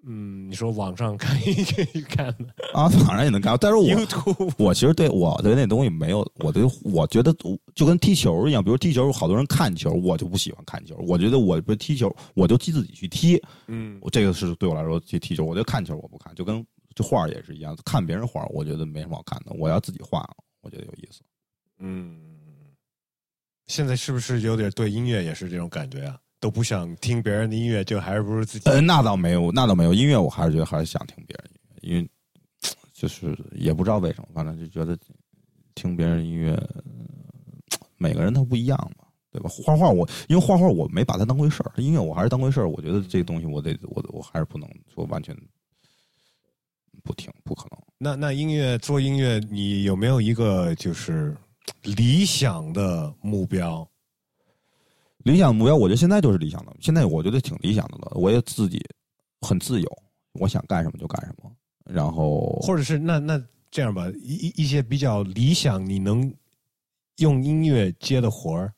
嗯，你说网上看也可以看的啊？网上也能看，但是我，YouTube 我其实对我对那东西没有，我对我觉得就跟踢球一样，比如踢球，好多人看球，我就不喜欢看球。我觉得我不是踢球，我就自己去踢。嗯我这个是对我来说去踢球，我觉得看球我不看，就跟这画也是一样，看别人画我觉得没什么好看的，我要自己画，我觉得有意思。嗯，现在是不是有点对音乐也是这种感觉啊？都不想听别人的音乐，就还是不如自己。呃，那倒没有，那倒没有。音乐我还是觉得还是想听别人音乐，因为就是也不知道为什么，反正就觉得听别人音乐，呃每个人他不一样嘛，对吧？画画我因为画画我没把它当回事儿，音乐我还是当回事儿。我觉得这个东西我得我我还是不能说完全不听，不可能。那那音乐做音乐，你有没有一个就是理想的目标？理想目标，我觉得现在就是理想的，现在我觉得挺理想的了。我也自己很自由，我想干什么就干什么。然后或者是那那这样吧，一一一些比较理想，你能用音乐接的活儿，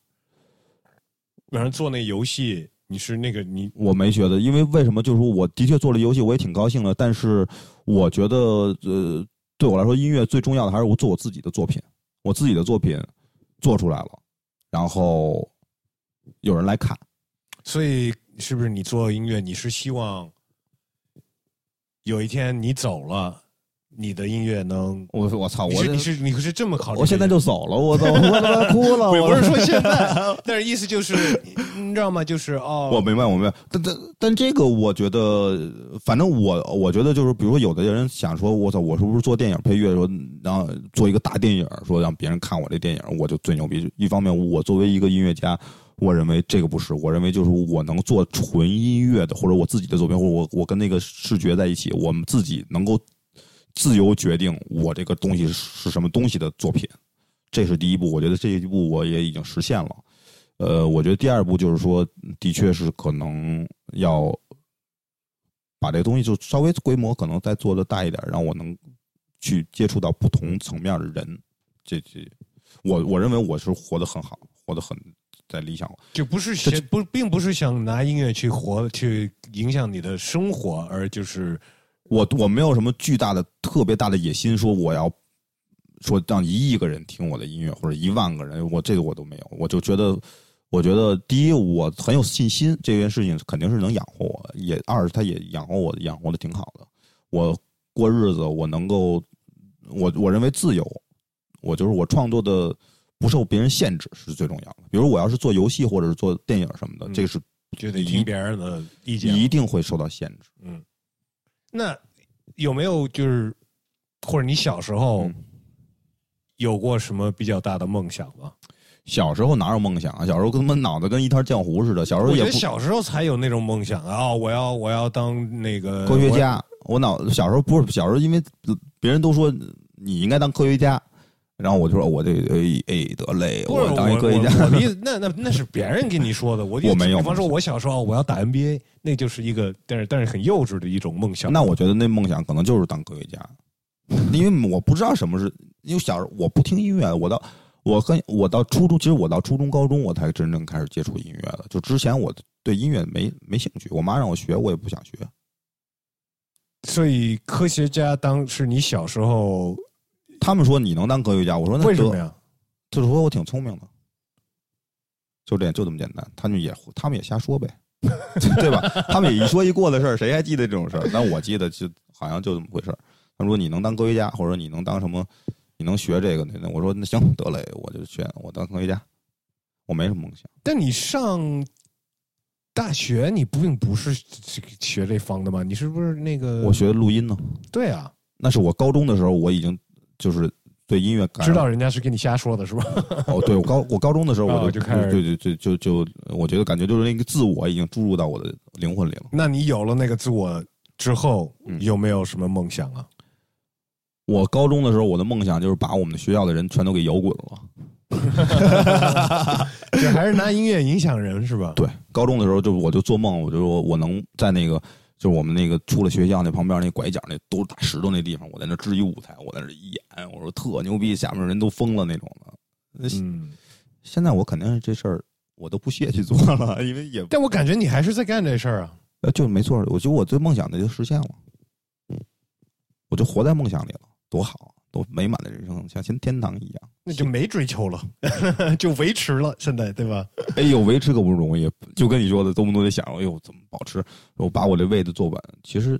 比方做那游戏，你是那个你我没觉得，因为为什么？就是说我的确做了游戏，我也挺高兴的。但是我觉得，呃，对我来说，音乐最重要的还是我做我自己的作品，我自己的作品做出来了，然后有人来看。所以是不是你做音乐，你是希望有一天你走了，你的音乐能？我我操！你我是你是你是这么考虑的？我现在就走了，我操！我他妈哭了！我我不是说现在，但是意思就是，你知道吗？就是哦，我明白，我明白，但但但这个，我觉得，反正我我觉得就是，比如说，有的人想说，我操，我是不是做电影配乐，说然后做一个大电影，说让别人看我这电影，我就最牛逼。一方面，我作为一个音乐家，我认为这个不是，我认为就是我能做纯音乐的，或者我自己的作品，或者我我跟那个视觉在一起，我们自己能够自由决定我这个东西是什么东西的作品，这是第一步。我觉得这一步我也已经实现了。呃，我觉得第二步就是说，的确是可能要把这东西就稍微规模可能再做的大一点，让我能去接触到不同层面的人。这这，我我认为我是活得很好，活得很在理想。就不是想不，并不是想拿音乐去活去影响你的生活，而就是我我没有什么巨大的、特别大的野心，说我要说让一亿个人听我的音乐，或者一万个人，我这个我都没有。我就觉得，我觉得第一，我很有信心，这件事情肯定是能养活我；也二，他也养活我，养活的挺好的。我过日子，我能够，我我认为自由，我就是我创作的不受别人限制是最重要的。比如我要是做游戏或者是做电影什么的，嗯这个是就得听别人的意见。一定会受到限制。嗯，那有没有就是或者你小时候嗯有过什么比较大的梦想吗？小时候哪有梦想啊？小时候跟他妈脑子跟一滩浆糊似的。小时候我觉得也不小时候才有那种梦想啊！哦我要我要当那个科学家。我脑小时候不是小时候，因为别人都说你应该当科学家，然后我就说我这哎哎得嘞，我当一科学家。我意思，那那那是别人跟你说的。我我没有比方说，我小时候我要打 NBA，那就是一个，但是但是很幼稚的一种梦想。那我觉得那梦想可能就是当科学家，因为我不知道什么是，因为小时候我不听音乐，我到我跟我到初中，其实我到初中、高中我才真正开始接触音乐的。就之前我对音乐没没兴趣，我妈让我学，我也不想学。所以科学家当是你小时候他们说你能当科学家，我说为什么呀？就是说我挺聪明的，就这样就这么简单。他们也他们也瞎说呗，对吧？他们也一说一过的事儿，谁还记得这种事儿？但我记得就好像就这么回事儿。他说你能当科学家，或者说你能当什么，你能学这个那那。我说那行得嘞，我就选我当科学家。我没什么梦想，但你上大学，你不并不是学这方的吗？你是不是那个？我学录音呢。对啊，那是我高中的时候，我已经就是对音乐感知道人家是跟你瞎说的是吧？哦，对我高我高中的时候我就哦就开始对对对就就我觉得感觉就是那个自我已经注入到我的灵魂里了。那你有了那个自我之后，嗯有没有什么梦想啊？我高中的时候，我的梦想就是把我们学校的人全都给摇滚了。就还是拿音乐影响人是吧？对，高中的时候就我就做梦，我就说我能在那个就是我们那个出了学校那旁边那拐角那都是大石头那地方，我在那支一舞台，我在那一演，我说特牛逼，下面人都疯了那种的。嗯，现在我肯定是这事儿我都不屑去做了，因为也但我感觉你还是在干这事儿啊。呃就没错，我觉得我最梦想的就实现了，我就活在梦想里了，多好，多美满的人生，像天天堂一样。那就没追求了，就维持了，现在对吧？哎呦，维持可不容易，就跟你说的，多么多得想，哎呦，怎么保持？我把我这位子坐稳，其实，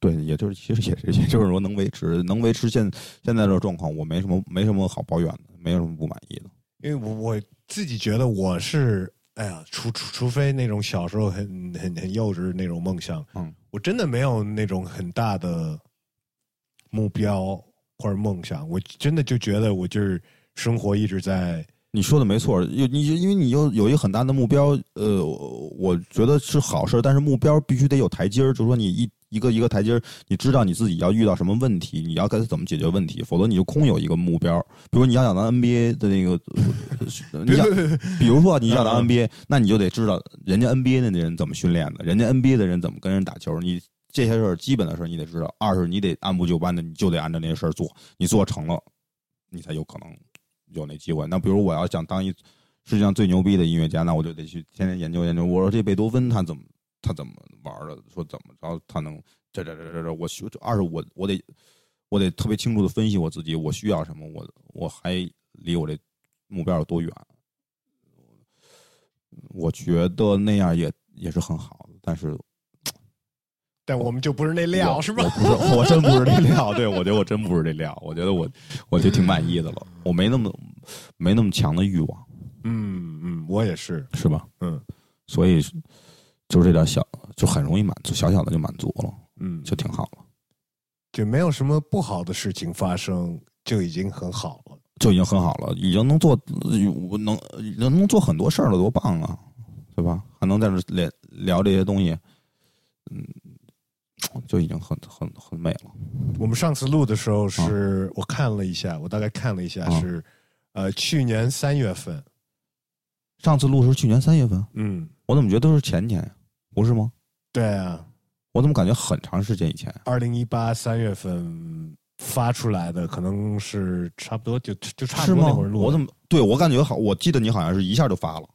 对，也就是其实也是，也就是说能维持，能维持现现在这状况，我没什么没什么好抱怨的，没有什么不满意的。因为我我自己觉得我是，哎呀，除除除非那种小时候很很很幼稚那种梦想，嗯，我真的没有那种很大的目标或者梦想，我真的就觉得我就是生活一直在，你说的没错，有你因为你有有一个很大的目标，呃，我觉得是好事，但是目标必须得有台阶儿，就是说你一一个一个台阶儿，你知道你自己要遇到什么问题，你要该怎么解决问题，否则你就空有一个目标。比如你要想当 NBA 的那个，呃你想，比如说你要当 NBA，那你就得知道人家 NBA 的那人怎么训练的，人家 NBA 的人怎么跟人打球，你这些事儿基本的事儿你得知道。二是你得按部就班的，你就得按照那些事儿做，你做成了，你才有可能有那机会。那比如我要想当一世界上最牛逼的音乐家，那我就得去天天研究研究。我说这贝多芬他怎么他怎么玩的？说怎么着他能这这这这这？我需二是我我得我得特别清楚的分析我自己，我需要什么，我我还离我这目标有多远？我觉得那样也也是很好的，但是但我们就不是那料是吧？我不是，我真不是那料。对，我觉得我真不是这料。我觉得我，我就挺满意的了。我没那么没那么强的欲望，嗯嗯，我也是，是吧？嗯所以就是这点小，就很容易满足，小小的就满足了，嗯，就挺好了，就没有什么不好的事情发生，就已经很好了。就已经很好了，已经能做，我能能能做很多事儿了，多棒啊，对吧？还能在这聊聊这些东西，嗯，就已经很很很美了。我们上次录的时候是、我看了一下，我大概看了一下啊是，呃，去年三月份，上次录是去年三月份，嗯，我怎么觉得都是前年呀？不是吗？对啊，我怎么感觉很长时间以前呀？二零一八三月份发出来的，可能是差不多就就差不？多那会儿录。我怎么对我感觉好？我记得你好像是一下就发了，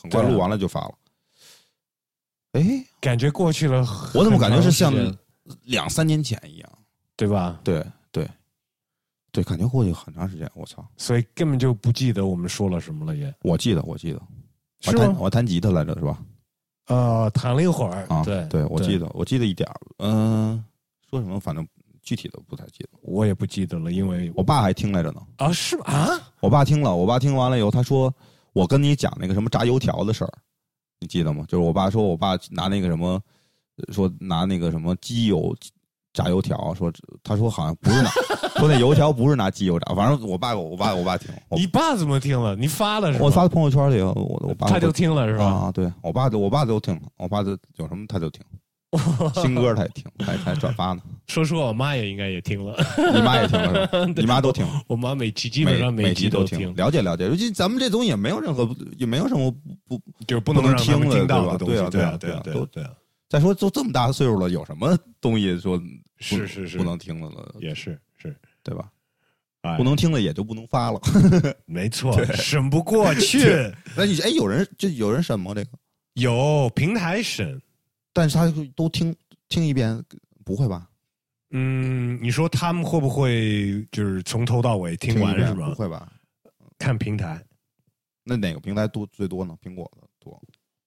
很快录完了就发了。哎，感觉过去了？我怎么感觉是像两三年前一样？对吧？对对对，感觉过去很长时间。我操！所以根本就不记得我们说了什么了也，我记得，我记得，我？弹我弹吉他来着，是吧？呃，弹了一会儿，啊，对对，我记得，我记得一点儿。嗯、说什么？反正具体的不太记得。我也不记得了，因为我爸还听来着呢。啊是吗啊，我爸听了，我爸听完了以后，他说：“我跟你讲那个什么炸油条的事儿，你记得吗？就是我爸说，我爸拿那个什么，呃说拿那个什么机油炸油条，说他说好像不是拿，说那油条不是拿机油炸，反正我爸我爸我爸听，我你爸怎么听了？你发了是吧？我发朋友圈里，我我爸他就听了是吧？啊，对我爸我爸都听，我爸就有什么他就听，新歌他也听，还还转发呢。说实话，我妈也应该也听了，你妈也听了是吧？你妈都听，我妈每期基本上每集都听，了解了解。尤其咱们这东西也没有任何也没有什么不不就是不不能让听了听到对吧的东西。对啊对啊对啊都对啊，再说都这么大岁数了，有什么东西说是是是不能听的了，也是是，对吧？哎不能听的也就不能发了。没错，审不过去。那你哎，有人就有人审吗？这个，有平台审，但是他都听听一遍，不会吧？嗯，你说他们会不会就是从头到尾听完是吧不？会吧？看平台，那哪个平台多最多呢？苹果的多，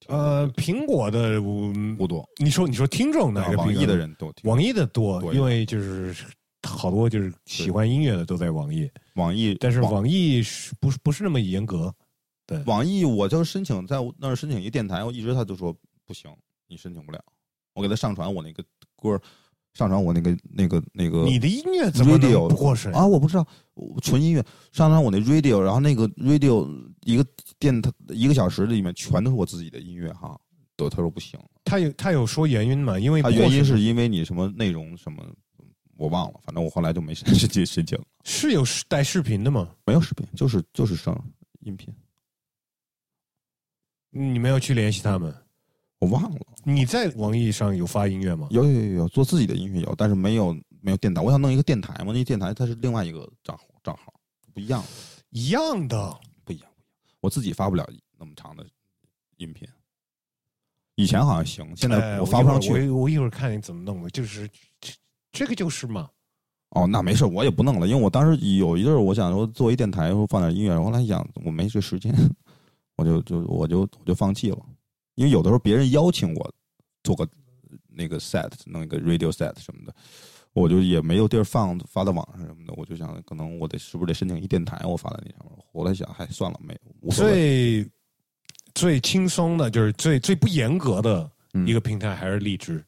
呃，苹果的，嗯不多。你说你说听众哪个平台啊网易的，人都听，网易的多，多因为就是好多就是喜欢音乐的都在网易，网易，但是网网易是不是不是那么严格？对，网易，我就申请在那儿申请一电台，我一直他就说不行，你申请不了。我给他上传我那个歌，上传我那个那个那个你的音乐怎么不过审啊？我不知道，纯音乐上传我那 radio，然后那个 radio 一个电台一个小时里面全都是我自己的音乐哈。对，他说不行，他有他有说原因吗？因为他原因是因为你什么内容什么我忘了，反正我后来就没申请 申请，是有带视频的吗？没有视频，就是就是声音频。你没有去联系他们？我忘了。你在网易上有发音乐吗？有有有有，做自己的音乐有，但是没有没有电台。我想弄一个电台嘛，那电台它是另外一个账号账号，不一样，一样的，不一样不一样。我自己发不了那么长的音频。以前好像行，现在我发不上去。我我一会儿看你怎么弄的，就是这这个就是嘛。哦，那没事，我也不弄了，因为我当时有一阵儿，我想说做一电台，说放点音乐，后来想我没这时间，我就就我就我就放弃了。因为有的时候别人邀请我做个那个 set，弄一个 radio set 什么的，我就也没有地儿放，发到网上什么的，我就想可能我得是不是得申请一电台，我发在那上面。后来想，还算了，没有。最最轻松的就是最最不严格的一个平台还是荔枝。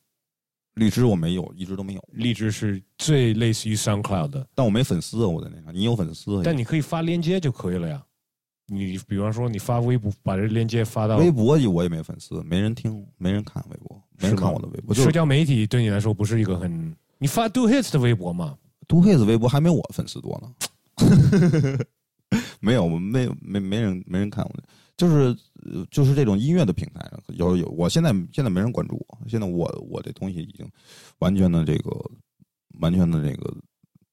荔枝我没有，一直都没有。荔枝是最类似于 SoundCloud 的，但我没粉丝啊，我在那上。你有粉丝？但你可以发链接就可以了呀。你比方说，你发微博，把这链接发到微博，我也没粉丝，没人听，没人看微博，没人看我的微博。社交媒体对你来说不是一个很……你发 Do Hits 的微博吗？Do Hits 微博还没我粉丝多呢。没有，我没没没人没人看我。就是就是这种音乐的平台，有有，我现在现在没人关注我，现在我我这东西已经完全的这个完全的这个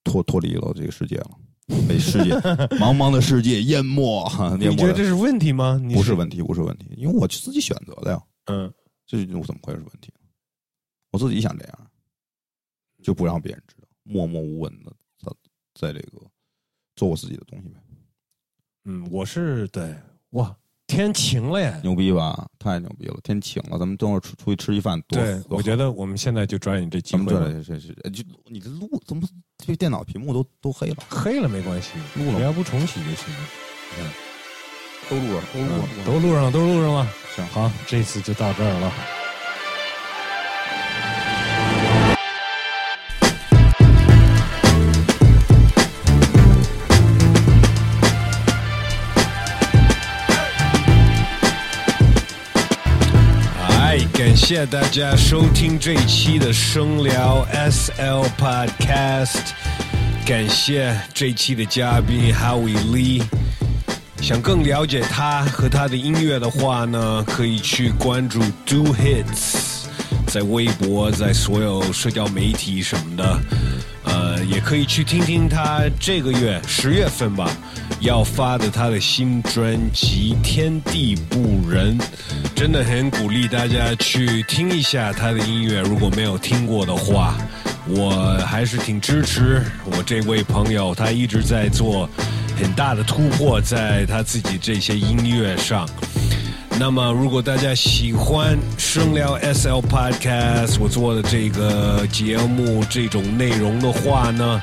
脱脱离了这个世界了，被世界茫茫的世界淹没。你觉得这是问题吗？不是问题，不是问题，因为我自己选择的呀。嗯，这怎么会是问题？我自己想这样，就不让别人知道，默默无闻的在在这个做我自己的东西呗。嗯，我是对哇。天晴了耶！牛逼吧？太牛逼了！天晴了，咱们等会儿出出去吃一饭。对，我觉得我们现在就抓紧这机会。抓紧这这就你这录怎么这电脑屏幕都都黑了？黑了没关系，录了，只要不重启就行。嗯，都录了，都录了，都录上了，都录上了。行，好，这次就到这儿了。谢谢大家收听这一期的声聊 SL Podcast，感谢这一期的嘉宾 Howie Lee。想更了解他和他的音乐的话呢，可以去关注 Do Hits，在微博，在所有社交媒体什么的。呃，也可以去听听他这个月十月份吧要发的他的新专辑《天地不仁》，真的很鼓励大家去听一下他的音乐。如果没有听过的话，我还是挺支持我这位朋友，他一直在做很大的突破，在他自己这些音乐上。那么，如果大家喜欢声聊 SL Podcast 我做的这个节目这种内容的话呢，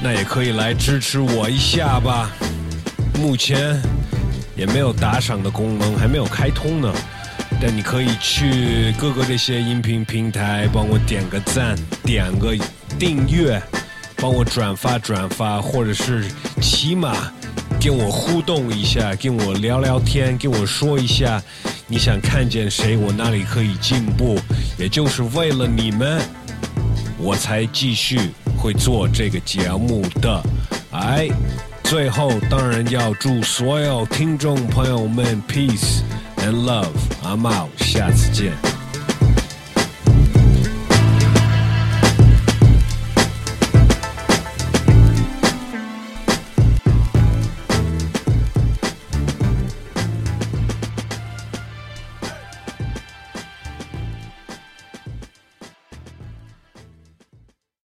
那也可以来支持我一下吧。目前也没有打赏的功能，还没有开通呢。但你可以去各个这些音频平台帮我点个赞，点个订阅，帮我转发转发，或者是起码。跟我互动一下，跟我聊聊天，跟我说一下你想看见谁，我哪里可以进步，也就是为了你们，我才继续会做这个节目的。哎，最后当然要祝所有听众朋友们 peace and love，I'm out，下次见。